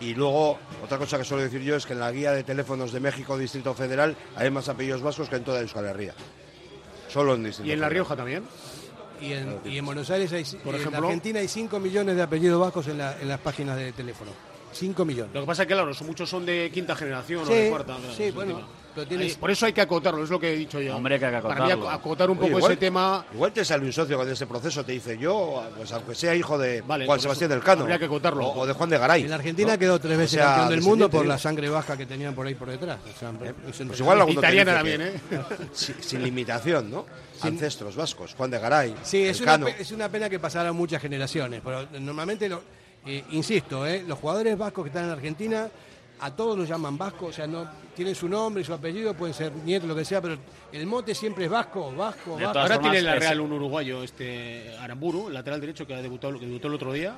Y luego, otra cosa que suelo decir yo es que en la guía de teléfonos de México Distrito Federal hay más apellidos vascos que en toda Euskal Herria. Solo en Distrito
Y en La
Federal.
Rioja también.
Y en, y en Buenos Aires, hay,
Por
en
ejemplo.
Argentina hay 5 millones de apellidos vascos en, la- en las páginas de teléfono. 5 millones.
Lo que pasa es que, claro, son- muchos son de quinta generación o de cuarta. claro,
sí, bueno,
tema.
pero tienes...
Ahí- por eso hay que acotarlo, es lo que he dicho yo.
Hombre, que hay que
Para mí,
acotarlo.
ac- acotar un
Oye,
poco
igual-
ese tema.
Igual te sale un socio en ese proceso te dice yo, pues aunque sea hijo de
Vale,
Juan Sebastián del Cano
habría que acotarlo.
o, o de Juan de Garay.
En la Argentina
¿no?
quedó tres veces
O sea,
campeón del mundo por la sangre baja que tenían por ahí por detrás. O sea, es
Pues igual alguno te
Italiana
dice
también, ¿eh?
sin, sin limitación, ¿no? Ancestros vascos, Juan de Garay,
Sí, es una,
Cano.
pe- es una pena que pasaran muchas generaciones, pero normalmente, lo- eh, insisto, eh, los jugadores vascos que están en Argentina, a todos los llaman vasco, o sea, no tienen su nombre y su apellido, pueden ser nietos, lo que sea, pero el mote siempre es vasco, vasco, vasco.
Ahora tiene la Real un uruguayo, este Aramburu, el lateral derecho que ha debutado, que debutó el otro día.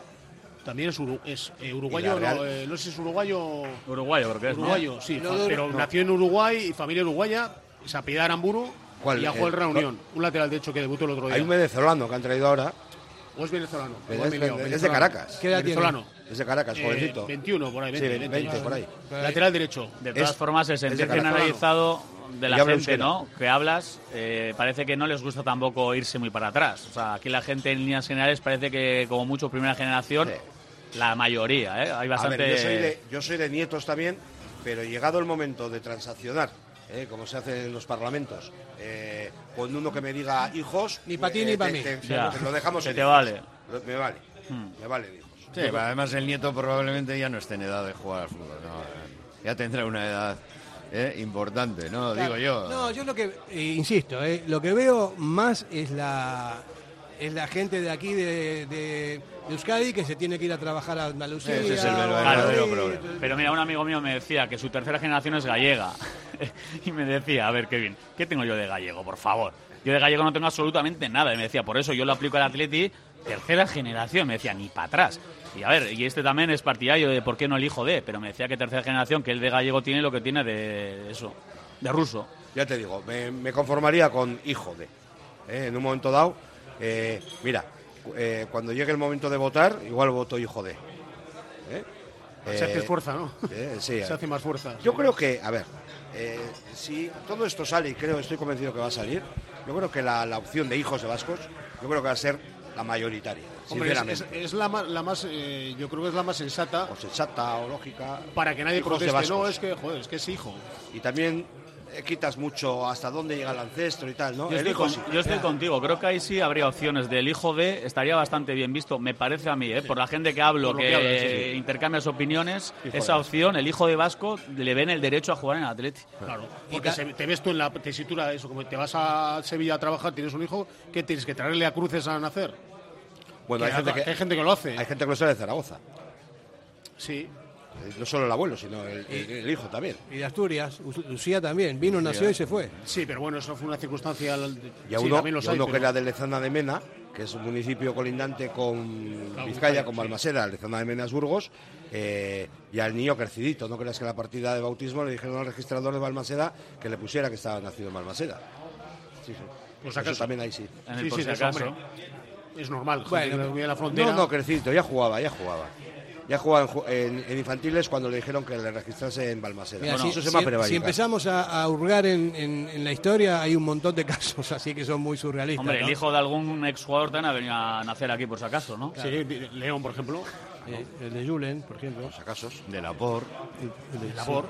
También es, uru- es eh, uruguayo,
¿Y la
no, eh, sé si es uruguayo.
Uruguayo, creo que es, ¿no?
Uruguayo, sí,
No,
fa-
no,
pero
no.
nació en Uruguay y familia uruguaya, se apellida Aramburu
¿Cuál?
y ha jugado
El-
en Real Unión, un lateral derecho que debutó el otro día.
Hay un venezolano que han traído ahora.
¿O es venezolano?
Es, de
venezolano.
Caracas.
¿Qué edad tiene?
Venezolano.
Es de Caracas,
Eh,
jovencito.
21 por ahí, 20,
Sí,
20,
20 por ahí.
Lateral derecho.
De todas
Es-
formas, el sentir generalizado de la gente,
euskera.
¿no? Que hablas, eh, parece que no les gusta tampoco irse muy para atrás. O sea, aquí la gente en líneas generales parece que como mucho primera generación, la mayoría, ¿eh? Hay
A
bastante...
ver, yo soy, de, yo soy de nietos también, pero llegado el momento de transaccionar, ¿eh? como se hace en los parlamentos, eh, con uno que me diga hijos,
Ni pa' ti
eh,
ni pa'
te-
mí.
te-
Ya.
te lo dejamos en
te
hijos.
vale.
Lo- Me vale,
Hmm.
me vale, hijos.
Sí, además el nieto probablemente ya no esté en edad de jugar al fútbol. no, ya tendrá una edad eh, importante, ¿no?
Claro.
Digo yo.
No, yo lo que, eh, insisto, eh, lo que veo más es la es la gente de aquí de, de- de Euskadi que se tiene que ir a trabajar a Andalucía.
Ese es el verdadero problema.
Pero mira, un amigo mío me decía que su tercera generación es gallega. y me decía, a ver, Kevin, ¿qué tengo yo de gallego, por favor? Yo de gallego no tengo absolutamente nada. Y me decía, por eso yo lo aplico al Atleti, tercera generación. Me decía, ni para atrás. Y a ver, y este también es partidario de por qué no el hijo de, pero me decía que tercera generación, que el de gallego tiene lo que tiene de eso, de ruso.
Ya te digo, me, me conformaría con hijo de. ¿eh? En un momento dado, eh, mira, eh, cuando llegue el momento de votar, igual voto hijo de. ¿eh?
Se hace
Eh,
fuerza, ¿no?
eh, sí,
Se hace más fuerza.
Yo creo que, a ver, si todo esto sale, y creo, estoy convencido que va a salir, yo creo que la, la opción de hijos de vascos, yo creo que va a ser la mayoritaria,
Hombre, es,
sinceramente.
es- la, la más eh, yo creo que es la más sensata
o sensata o lógica.
para que nadie proteste. No, es que, joder, es que es hijo.
Y también quitas mucho hasta dónde llega el ancestro y tal, ¿no?
Yo estoy,
hijo
con-
sí.
yo estoy contigo, creo que ahí sí habría opciones del hijo de, estaría bastante bien visto, me parece a mí, ¿eh? por la gente que hablo, que,
que sí, sí.
intercambias opiniones, esa opción, el hijo de Vasco, le ven el derecho a jugar en el Atleti.
Claro, porque se- te ves tú en la tesitura de eso, como te vas a Sevilla a trabajar, tienes un hijo, ¿qué tienes que traerle a cruces a nacer?
Bueno, hay gente, que,
hay gente que lo hace.
hay gente que lo sabe de Zaragoza.
Sí.
Eh, No solo el abuelo, sino el, el- el hijo también.
Y de Asturias, Lucía también, vino, nació y se fue.
Sí, pero bueno, eso fue una circunstancia.
Y a
sí,
uno,
también los
y a
hay,
uno que
pero-
era de Lezana de Mena, que es un municipio colindante con
Claro,
Vizcaya, con
sí.
Balmaseda, Lezana de Mena es Burgos, eh, y al niño crecidito. No creas que la partida de bautismo le dijeron al registrador de Balmaseda que le pusiera que estaba nacido en Balmaseda. Sí, sí.
Pues
Eso
acaso.
también ahí sí.
En el
Sí,
por
sí,
si
eso,
acaso.
hombre. Es normal,
Bueno,
la frontera.
No, no, crecidito, ya jugaba, ya jugaba. Ya jugaba en, en- en infantiles cuando le dijeron que le registrase en.
Mira,
Bueno,
si,
eso se
si- si empezamos a, a hurgar en, en- en la historia, hay un montón de casos así que son muy surrealistas.
Hombre,
¿no?
el hijo de algún exjugador también ha venido a nacer aquí por si acaso, ¿no?
Sí, León, por ejemplo.
Eh, el de Julen, por ejemplo.
acasos.
De la por.
El de
Labor.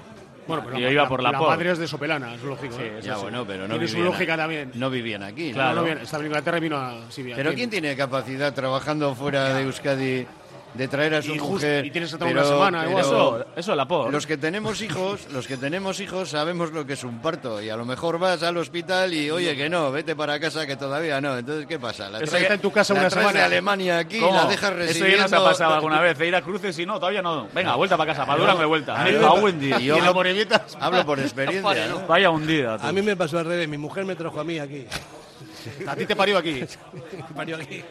Bueno, pero
Yo
la,
iba por la
la
por.
madre es de Sopelana, es lógico.
Sí,
¿eh?
Ya
sí.
bueno, pero no
Tiene su
vivían,
lógica también.
no vivían aquí. ¿no?
Claro.
No, no, bien, estaba en Inglaterra y vino a. sí,
Pero
aquí.
¿quién tiene capacidad trabajando fuera de Euskadi de traer a su
Y
mujer?
y tienes
pero-
una semana,
pero
igual.
Eso, eso la por.
Los que tenemos hijos, los que tenemos hijos sabemos lo que es un parto y a lo mejor vas al hospital y oye que no, vete para casa que todavía no. Entonces ¿qué pasa? La
Eso
traes-
está en tu casa
la
una
traes
semana.
de Alemania aquí,
¿Cómo?
la dejas
Eso ya nos ha pasado alguna vez, de ir a cruces y no, todavía no. Venga, vuelta para casa, para de vuelta.
A
Dios.
y yo hablo, hablo por experiencia. ¿no?
Vaya hundida. tú.
A mí me pasó al revés, mi mujer me trajo a mí aquí.
A ti te parió aquí.
Parió aquí.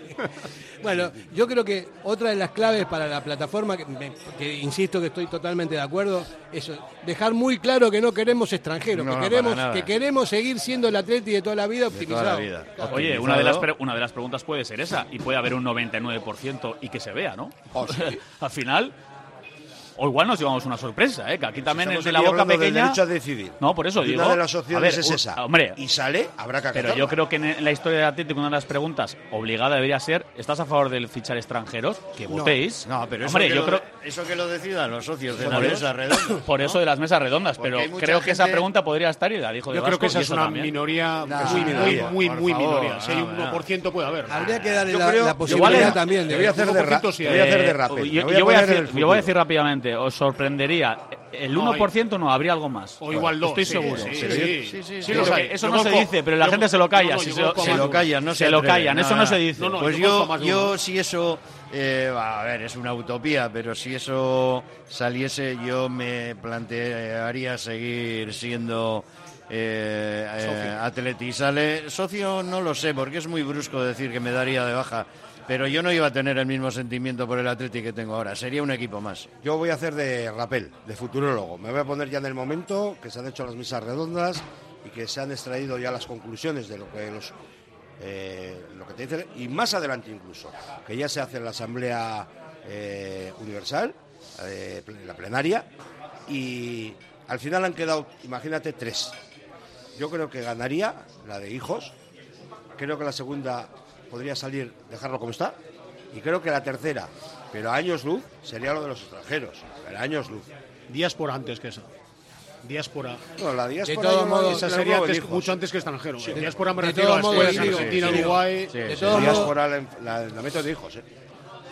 Bueno, yo creo que otra de las claves para la plataforma, que, me- que insisto que estoy totalmente de acuerdo, es dejar muy claro que no queremos extranjeros,
No,
que, queremos, que queremos seguir siendo el Atleti de toda la vida
De
optimizado.
toda la vida.
Oye, una de, las pre- una de las preguntas puede ser esa, y puede haber un 99% y que se vea, ¿no?
Oh, sí.
Al final, O igual nos llevamos una sorpresa, ¿eh? que aquí también el
Estamos
de la boca pequeña.
derecho a decidir.
No, por eso
Y
digo.
una de las
a
opciones
ver,
es esa.
Hombre,
Y sale, habrá que
pero
acatarla.
yo creo que en la historia del Atlético una de las preguntas obligada debería ser: ¿estás a favor del fichar extranjeros? Que
No.
votéis.
No, pero eso
Hombre,
que
yo
lo-
creo.
eso que lo decidan los socios de
Por
la
eso-
mesa redonda.
Por eso de las mesas redondas,
Porque
pero creo que esa pregunta podría estar y la dijo de
Yo creo que esa es una
también.
minoría
Nah,
muy,
por
muy, muy,
favor,
minoría. Si hay
no,
un
no.
1% puede haber.
Habría que darle la, posibilidad también
voy a hacer de ra-
1% sí
yo voy a
decir,
el
os sorprendería. El
No,
1% no, habría algo más.
O igual dos.
Estoy
sí,
seguro.
Sí, sí,
Sí,
sí.
sí,
sí,
sí,
sí,
Yo
los
creo
hay.
que Eso
Yo
no se dice, pero la
yo
gente se lo calla.
no, no,
si
yo
se, lo-
callan, no se
Se lo callan, eso
no,
no se dice.
no, no,
Pues
yo
yo, si eso, eh, a ver, es una utopía, pero si eso saliese, yo me plantearía seguir siendo eh, eh,
Socio.
atleti. Sale socio, no lo sé, porque es muy brusco decir que me daría de baja. Pero yo no iba a tener el mismo sentimiento por el Atleti que tengo ahora. Sería un equipo más.
Yo voy a hacer de rapel, de futurólogo. Me voy a poner ya en el momento que se han hecho las mesas redondas y que se han extraído ya las conclusiones de lo que los eh, lo que te dicen y más adelante incluso que ya se hace en la asamblea eh, universal, eh, la plenaria y al final han quedado, imagínate, tres. Yo creo que ganaría la de hijos. Creo que la segunda podría salir, dejarlo como está. Y creo que la tercera, pero a años luz, sería lo de los extranjeros. Pero a años luz.
Diáspora antes que esa. Diáspora.
No, la diáspora.
De todos modos,
Esa sería antes- mucho antes que extranjero.
Sí.
Diáspora me
De
refiero a
modos,
Argentina,
sí, sí.
Uruguay.
De
La
todos modos,
diáspora la, la, la meto de hijos, ¿eh?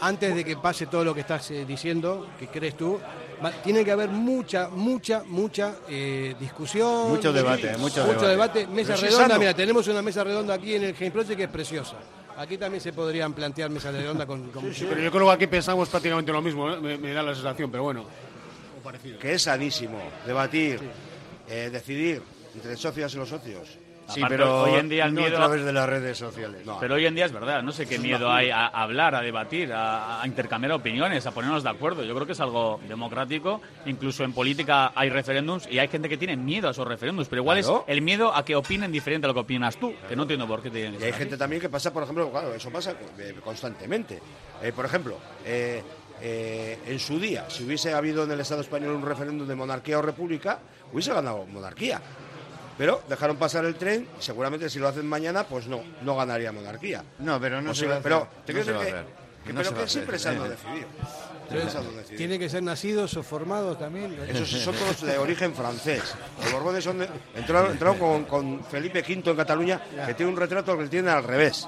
antes de que pase todo lo que estás eh, diciendo, que crees tú, va- tiene que haber mucha, mucha, mucha eh, discusión.
Mucho debate, mucho
debate.
debate.
Mesa
Pero
redonda, mira, tenemos una mesa redonda aquí en el Game Project que es preciosa. Aquí también se podrían plantear mesas redondas con... con-
Pero yo creo que aquí pensamos prácticamente lo mismo, ¿eh? me, me da la sensación, pero bueno. o parecido.
Que es sanísimo debatir, eh, decidir entre socias y los socios.
Sí,
Aparte,
pero
hoy en día el
no
miedo-
a través de las redes sociales.
No.
Pero hoy en día es verdad, no sé qué miedo hay a hablar, a debatir, a, a intercambiar opiniones, a ponernos de acuerdo. Yo creo que es algo democrático. Incluso en política hay referéndums y hay gente que tiene miedo a esos referéndums. Pero igual
Claro.
es el miedo a que opinen diferente a lo que opinas tú, que no entiendo por qué te
Y hay gente también que pasa, por ejemplo, claro, eso pasa eh, constantemente. Eh, por ejemplo, eh, eh, en su día, si hubiese habido en el Estado español un referéndum de monarquía o república, hubiese ganado monarquía. Pero dejaron pasar el tren y seguramente si lo hacen mañana, pues no, no ganaría monarquía.
No, pero no
Posible-
se va a hacer.
pero te
No
quiero
se va a
decir que,
hacer.
que-
No
pero que siempre se han decidido.
Tienen que ser nacidos o formados también.
Esos son todos de origen francés. Los Borbones son de- entraron, entraron con, con Felipe V en Cataluña, que tiene un retrato que tiene al revés.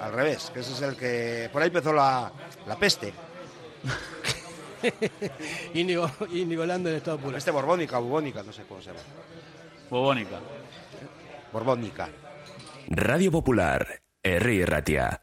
Al revés, que ese es el que. Por ahí empezó la, la peste.
Íñigo Lando en estado puro.
Este borbónica, bubónica, no sé cómo se llama.
Bubónica.
Borbónica.
Radio Popular, Herri Ratia.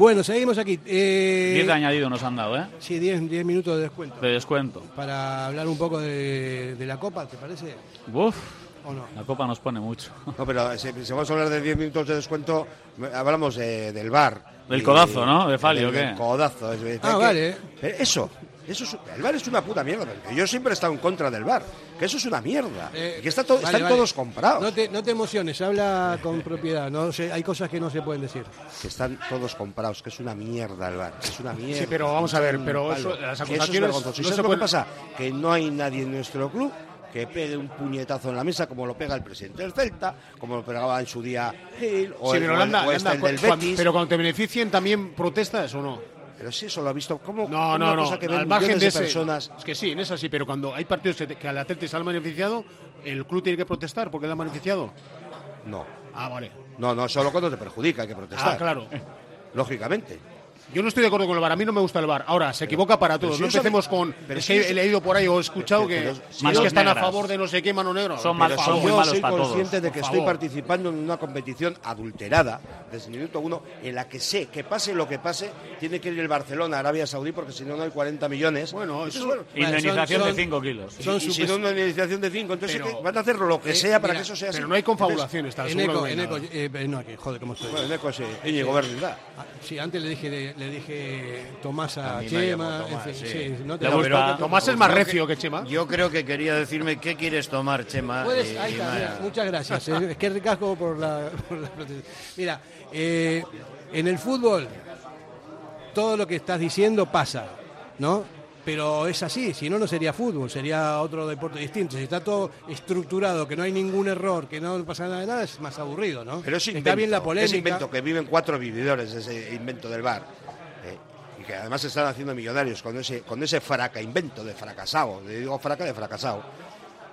Bueno, seguimos aquí. Eh,
10 de añadido nos han dado, ¿eh?
Sí, 10 10 minutos de descuento.
De descuento.
Para hablar un poco de, de la Copa, ¿te parece?
Uf,
¿O no?
la copa nos pone mucho.
No, pero si, si vamos a hablar de 10 minutos de descuento, hablamos eh, del bar.
Del
Y-
codazo, ¿no? De Fali,
del-
¿o qué?
del codazo. es-
Ah,
que-
vale.
Eh, Eso, Eso es- el bar es una puta mierda. porque yo siempre he estado en contra del bar. Que eso es una mierda.
Eh,
que está to-
vale,
están
vale.
todos comprados.
No te, no te emociones, habla con propiedad. No sé, hay cosas que no se pueden decir.
Que están todos comprados. Que es una mierda el bar. que Es una mierda.
Sí, pero vamos a ver, pero eso- las
es
acusaciones.
¿Y
no se
que
pueden-
pasa? Que no hay nadie en nuestro club que pegue un puñetazo en la mesa como lo pega el presidente del Celta, como lo pegaba en su día Gil, o
Sí,
el,
pero
o este,
Landa,
el del
cuando-
Betis.
pero cuando te beneficien también protestas o no.
Pero sí, eso lo ha visto. ¿Cómo,
No, no, no.
cosa que ven
Al margen de
de
ese,
personas.
Es que sí, en eso sí, pero cuando hay partidos que, que al Atleti se han beneficiado, el club tiene que protestar porque le han beneficiado.
No.
Ah, vale.
No, no, solo cuando te perjudica hay que protestar.
Ah, claro.
Lógicamente.
Yo no estoy de acuerdo con el VAR. A mí no me gusta el VAR. Ahora, se equivoca para todos.
si
no empecemos con.
pero
es
si
que he leído por ahí o he escuchado que,
pero-
que están a favor de no sé qué mano negro.
Son
Pero
mal-
por
son
favor.
muy
yo
malos
soy
para todos.
consciente de que estoy participando en una competición adulterada desde el minuto uno en la que sé que pase lo que pase tiene que ir el Barcelona a Arabia Saudí porque si no no hay 40 millones
Bueno, eso-
bueno,
Indemnización de 5 kilos.
y-
son
y, si no una indemnización de 5 entonces van a hacer lo que
Eh,
sea para
mira,
que eso sea así
Pero no hay confabulaciones. tal,
En
seguro
eco,
que no
en
hay
eco, eh, eh, no, aquí, joder, ¿cómo estoy?
bueno, en Eco sí, Íñigo.
Ah, Sí, antes le dije, de- le dije Tomás a, Chema, en
Tomás,
fin,
sí.
sí, no te
Le
lo-
gusta-
pero-
Tomás es más recio que Chema.
Yo creo que quería decirme qué quieres tomar, Chema.
Puedes-
y-
ahí está, mira, muchas gracias. eh, Es que ricasco por la, por la. Mira, eh, en el fútbol todo lo que estás diciendo pasa, ¿no? Pero es así, si no, no sería fútbol, sería otro deporte distinto. Si está todo estructurado, que no hay ningún error, que no pasa nada de nada, es más aburrido, ¿no?
Pero es
está
invento,
bien la
es
polémica.
invento que viven cuatro vividores ese invento del bar. Que además se están haciendo millonarios con ese, con ese fraca invento de fracasado. Le digo fraca de fracasado.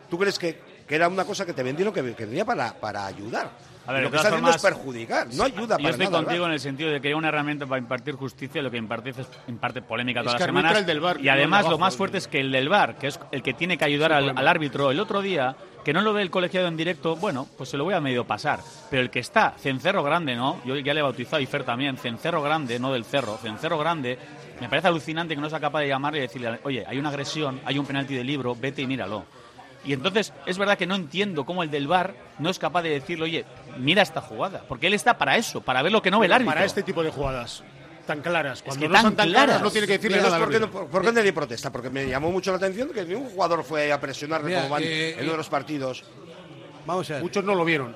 ¿Tú crees que, que era una cosa que te vendieron que, que venía para, para ayudar?
A ver,
lo que está haciendo es perjudicar, no ayuda
Yo
para
estoy
nada. al
contigo en el sentido de que hay una herramienta para impartir justicia, lo que imparte es imparte polémica
Es
todas
que
las semanas.
el del VAR,
y además lo más fuerte es que el del VAR, que es el que tiene que ayudar al, al árbitro el otro día, que no lo ve el colegiado en directo, bueno, pues se lo voy a medio pasar. Pero el que está, Cencerro Grande, ¿no? Yo ya le he bautizado y Fer también, Cencerro Grande, no del Cerro, Cencerro Grande, me parece alucinante que no sea capaz de llamarle y decirle, oye, hay una agresión, hay un penalti de libro, vete y míralo. Y entonces es verdad que no entiendo cómo el del VAR no es capaz de decirle, oye, mira esta jugada, porque él está para eso, para ver lo que no ve el árbitro.
Para este tipo de jugadas tan claras. Cuando
que
no
tan
son tan
claras.
claras, no tiene que decirle nada
¿por qué, no,
árbitro.
por, por qué nadie protesta? Porque me llamó mucho la atención que ningún jugador fue a presionarle
Mira,
como van
eh,
en uno de los partidos.
Vamos a ver.
Muchos no lo vieron.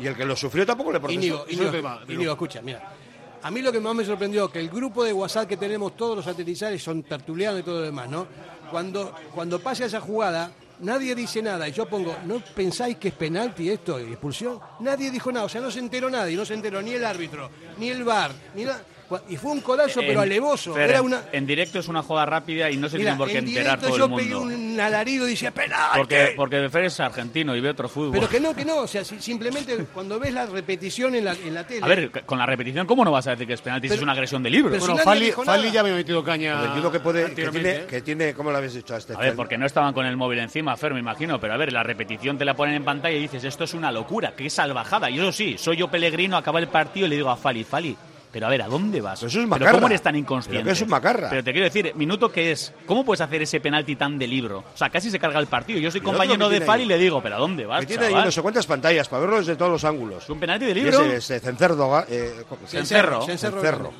Y el que lo sufrió tampoco le protestó.
Íñigo,
Eso
Íñigo,
es tema, pero-
Íñigo, escucha, mira. A mí lo que más me sorprendió que el grupo de WhatsApp que tenemos todos los aterrizajes son tertulianos y todo lo demás, ¿no? Cuando, cuando pasa esa jugada, nadie dice nada. Y yo pongo, ¿no pensáis que es penalti esto y expulsión? Nadie dijo nada, o sea, no se enteró nadie, no se enteró ni el árbitro, ni el VAR, ni la... Y fue un codazo, pero
En-
alevoso.
Fer,
Era
en-
una...
En directo es una jugada rápida y no se
Mira,
tiene por qué
en
enterar todo
yo
el mundo.
un alarido y decía, penalti.
Porque, porque Fer es argentino y ve otro fútbol.
Pero que no, que no, o sea, si- simplemente cuando ves la repetición en la, en la tele...
A ver, con la repetición, ¿cómo no vas a decir que es penalti si es una agresión de libro?
Bueno, Fali, ya me ha metido caña.
Pero entiendo que, puede, que, tiene,
¿eh?
que tiene, ¿cómo lo habéis dicho a este?
A ver, porque no estaban con el móvil encima, Fer, me imagino, pero a ver, la repetición te la ponen en pantalla y dices, esto es una locura, qué salvajada. Y eso sí, soy yo Pellegrino, acaba el partido y le digo a Fali, Fali, pero a ver, ¿a dónde vas?
Pero eso es
¿Pero
macarra.
¿Cómo eres tan inconsciente?
Pero que es un macarra.
Pero te quiero decir, minuto que es, ¿cómo puedes hacer ese penalti tan de libro? O sea, casi se carga el partido. Yo soy
Y
compañero de
ahí-
y le digo, ¿pero a dónde vas,
Que tiene ahí no sé cuántas pantallas para verlo desde todos los ángulos.
¿Es un penalti de
Y
libro?
ese, ese cencerro, eh.
Cencerro.
Cencerro.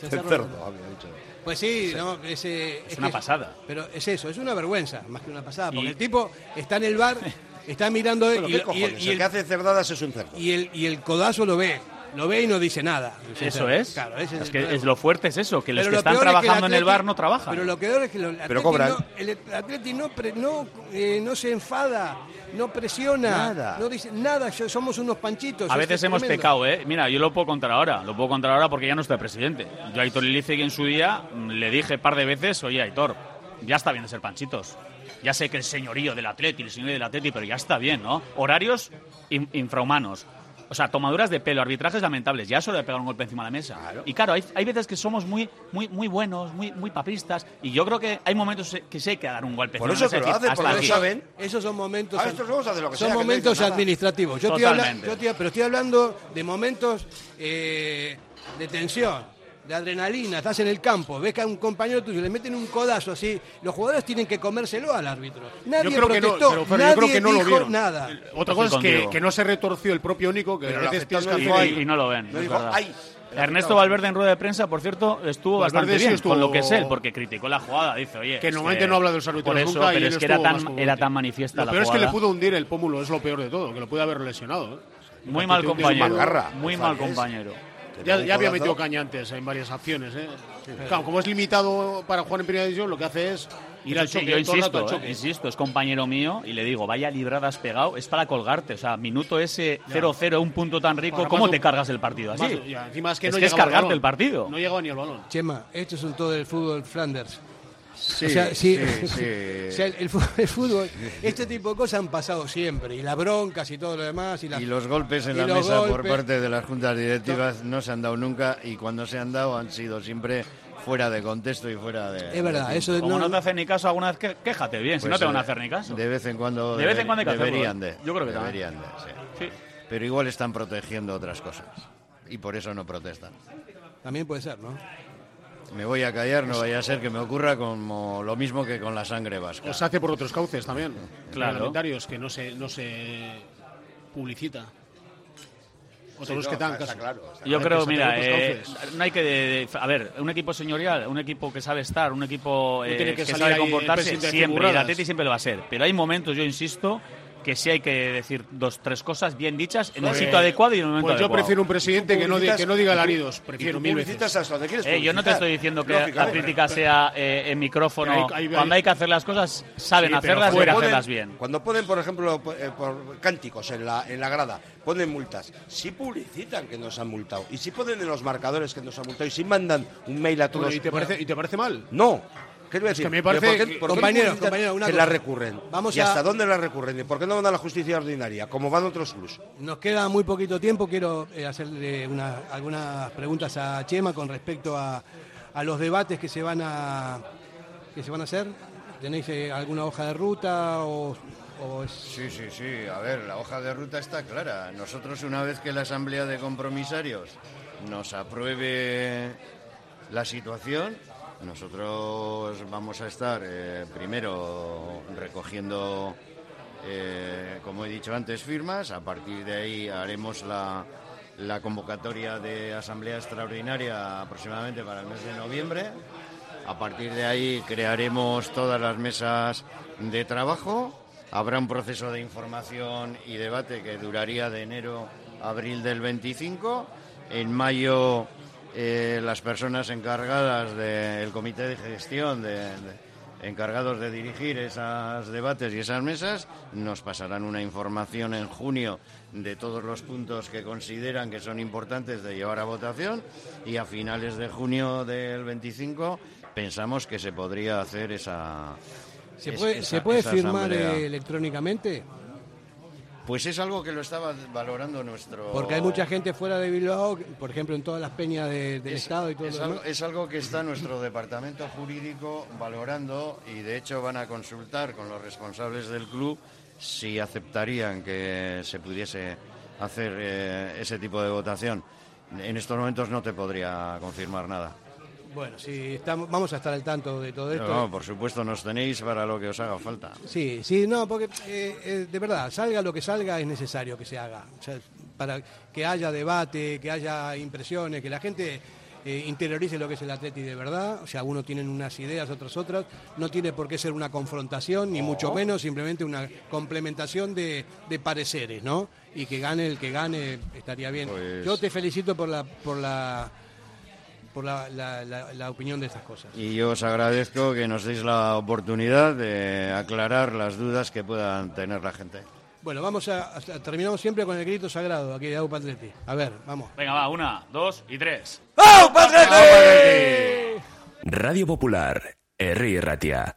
Cencerro. Había dicho.
Pues sí, no, ese-
Es una
que-
pasada.
Pero es eso, es una vergüenza, más que una pasada. Porque el tipo está en el bar, está mirando y,
¿qué
y- y
el
el,
que hace cerdadas es un cerdo.
y el- y el codazo lo ve. Lo ve y no dice nada.
Eso es.
Claro, ese
es que es lo fuerte es eso, que los
Pero
que
lo
están
es que
trabajando en el bar no trabajan.
Pero lo peor es que lo- el Atleti
cobran.
no, el Atleti no, pre- no, eh, no se enfada, no presiona,
Nada.
no dice nada, yo- somos unos panchitos.
A veces
es
hemos
tremendo.
pecado, ¿eh? Mira, yo lo puedo contar ahora, lo puedo contar ahora porque ya no estoy presidente. Yo a Aitor Lilicegui en su día mm, le dije un par de veces, oye, Aitor, ya está bien de ser panchitos. Ya sé que el señorío del Atleti, el señorío del Atleti, pero ya está bien, ¿no? Horarios in- infrahumanos. O sea, tomaduras de pelo, arbitrajes lamentables. Ya hora de pegar un golpe encima de la mesa. Y claro, hay, hay veces que somos muy, muy, muy buenos, muy, muy papistas. Y yo creo que hay momentos que sí hay que dar un golpe
Por
encima
eso
de la
que lo
mesa
hacen,
decir,
porque
"Hasta
lo
aquí".
saben.
Esos son momentos,
Ah, estos vamos a hacer lo que
son
sea, que no
momentos administrativos. Yo estoy,
Totalmente.
yo estoy- pero estoy hablando de momentos eh, de tensión, de adrenalina. Estás en el campo, ves que a un compañero tuyo le meten un codazo así. Los jugadores tienen que comérselo al árbitro. Nadie
Yo creo que no,
protestó,
pero,
nadie
yo creo que no lo
dijo
vieron.
nada.
Otra cosa es que, que no se retorció el propio Nico, que
Pero
a
lo
veces
ahí.
Y no lo ven,
No
es
dijo,
verdad.
ay,
Ernesto Valverde en rueda de prensa, por cierto, estuvo
Valverde
bastante
sí
bien
estuvo-
con lo que es él, porque criticó la jugada. Dice, oye.
Que normalmente no habla de los árbitros
Por eso,
nunca y
pero es que era tan, era tan manifiesta
Lo
la
peor es que
jugada.
le pudo hundir el pómulo, es lo peor de todo, que lo puede haber lesionado. ¿eh?
Muy mal compañero. Muy mal compañero.
Ya, ya había metido caña antes en varias acciones. ¿eh? Claro, como es limitado para jugar en primera división, lo que hace es ir al
Sí,
choque.
yo
el
insisto,
al
eh,
choque.
insisto, es compañero mío y le digo, vaya libradas pegado, es para colgarte. O sea, minuto ese 0-0, un punto tan rico,
Ahora,
¿cómo te
un-
cargas el partido así?
más- ya, encima es que no
es
llegaba al
cargarte el partido.
No llegaba ni al balón.
Chema, esto es un todo del fútbol Flanders.
Sí,
o sea, sí,
sí, sí.
o sea, el, el fútbol, este tipo de cosas han pasado siempre, y las broncas y todo lo demás. Y, las-
Y los golpes en
y
la mesa por
golpes.
parte de las juntas directivas no se han dado nunca y cuando se han dado han sido siempre fuera de contexto y fuera de...
Es verdad,
de
eso.
Como no, te hacen ni caso alguna vez, que- quéjate bien, si
Pues,
no te van a
eh,
hacer ni caso.
De vez en cuando,
De vez en cuando hay que hacerlo,
deberían
¿eh?
de.
Yo creo que también.
deberían de, sí.
Sí.
Pero igual están protegiendo otras cosas y por eso no protestan.
También puede ser, ¿no?
Me voy a callar, no vaya a ser que me ocurra como lo mismo que con la sangre vasca.
O se hace por otros cauces también.
Claro.
Reglamentarios, que no se, no se publicita. Otros
Sí, no,
que
está claro,
Yo
que
creo, mira, eh, no hay que. de- de- a ver, un equipo señorial, un equipo que sabe estar, un equipo
No
eh,
tiene que
que,
salir
sabe comportarse siempre, y el. Atleti siempre lo va a ser. Pero hay momentos, yo insisto, que sí hay que decir dos, tres cosas bien dichas en el
Pues-
sitio adecuado y en el momento
Pues yo
adecuado.
prefiero un presidente que no, di- que no diga alaridos. Prefiero mil veces.
publicitas hasta donde quieres
Eh, yo no te estoy diciendo que la crítica sea eh, en micrófono.
Hay- hay-
Cuando hay que hacer las cosas, saben
Sí,
hacerlas y hay que
Cuando ponen-
hacerlas bien.
Cuando ponen, por ejemplo, eh, por cánticos en la, en la grada, ponen multas. Si publicitan que nos han multado. Y si ponen en los marcadores que nos han multado. Y si mandan un mail a todos.
Bueno, ¿y, te parece, ¿Y te parece mal?
No. ¿Qué le voy a
Es
decir?
que me parece
¿Pero ¿Por qué,
que-
por qué
Compañero,
publicitan
compañero, una
que
cosa.
la recurren?
Vamos
¿Y
a-
hasta dónde la recurren? ¿Y por qué no van a la justicia ordinaria? Como van otros clubs.
Nos queda muy poquito tiempo. Quiero eh, hacerle una- algunas preguntas a Chema con respecto a, a los debates que se van a que se van a hacer. ¿Tenéis eh, alguna hoja de ruta o, o es-
Sí, sí, sí. A ver, la hoja de ruta está clara. Nosotros, una vez que la Asamblea de Compromisarios nos apruebe la situación, nosotros vamos a estar eh, primero recogiendo, eh, como he dicho antes, firmas. A partir de ahí haremos la, la convocatoria de Asamblea Extraordinaria aproximadamente para el mes de noviembre. A partir de ahí crearemos todas las mesas de trabajo. Habrá un proceso de información y debate que duraría de enero a abril del 25. En mayo eh, las personas encargadas del comité de gestión, de, de- encargados de dirigir esos debates y esas mesas, nos pasarán una información en junio de todos los puntos que consideran que son importantes de llevar a votación y a finales de junio del 25 pensamos que se podría hacer esa...
¿Se puede,
esa-
¿se puede
esa
firmar
asamblea.
electrónicamente?
Pues es algo que lo estaba valorando nuestro...
Porque hay mucha gente fuera de Bilbao, por ejemplo, en todas las peñas de- del
Es-
Estado y todo
es algo, es algo que está nuestro departamento jurídico valorando y de hecho van a consultar con los responsables del club si aceptarían que se pudiese hacer eh, ese tipo de votación. En estos momentos no te podría confirmar nada.
Bueno, sí, estamos, vamos a estar al tanto de todo esto.
No, por supuesto, nos tenéis para lo que os haga falta.
Sí, sí, no, porque eh, eh, de verdad, salga lo que salga, es necesario que se haga. O sea, para que haya debate, que haya impresiones, que la gente eh, interiorice lo que es el Atleti de verdad. O sea, unos tienen unas ideas, otros otras. No tiene por qué ser una confrontación, ni mucho menos, simplemente una complementación de, de pareceres, ¿no? Y que gane el que gane estaría bien.
Pues-
Yo te felicito por la, por la, por la, la- la- la opinión de estas cosas.
Y yo os agradezco que nos deis la oportunidad de aclarar las dudas que puedan tener la gente.
Bueno, vamos a, a- terminamos siempre con el grito sagrado aquí de Aupa Atleti. A ver, vamos.
Venga, va, una, dos y tres.
Radio Popular, Herri Ratia.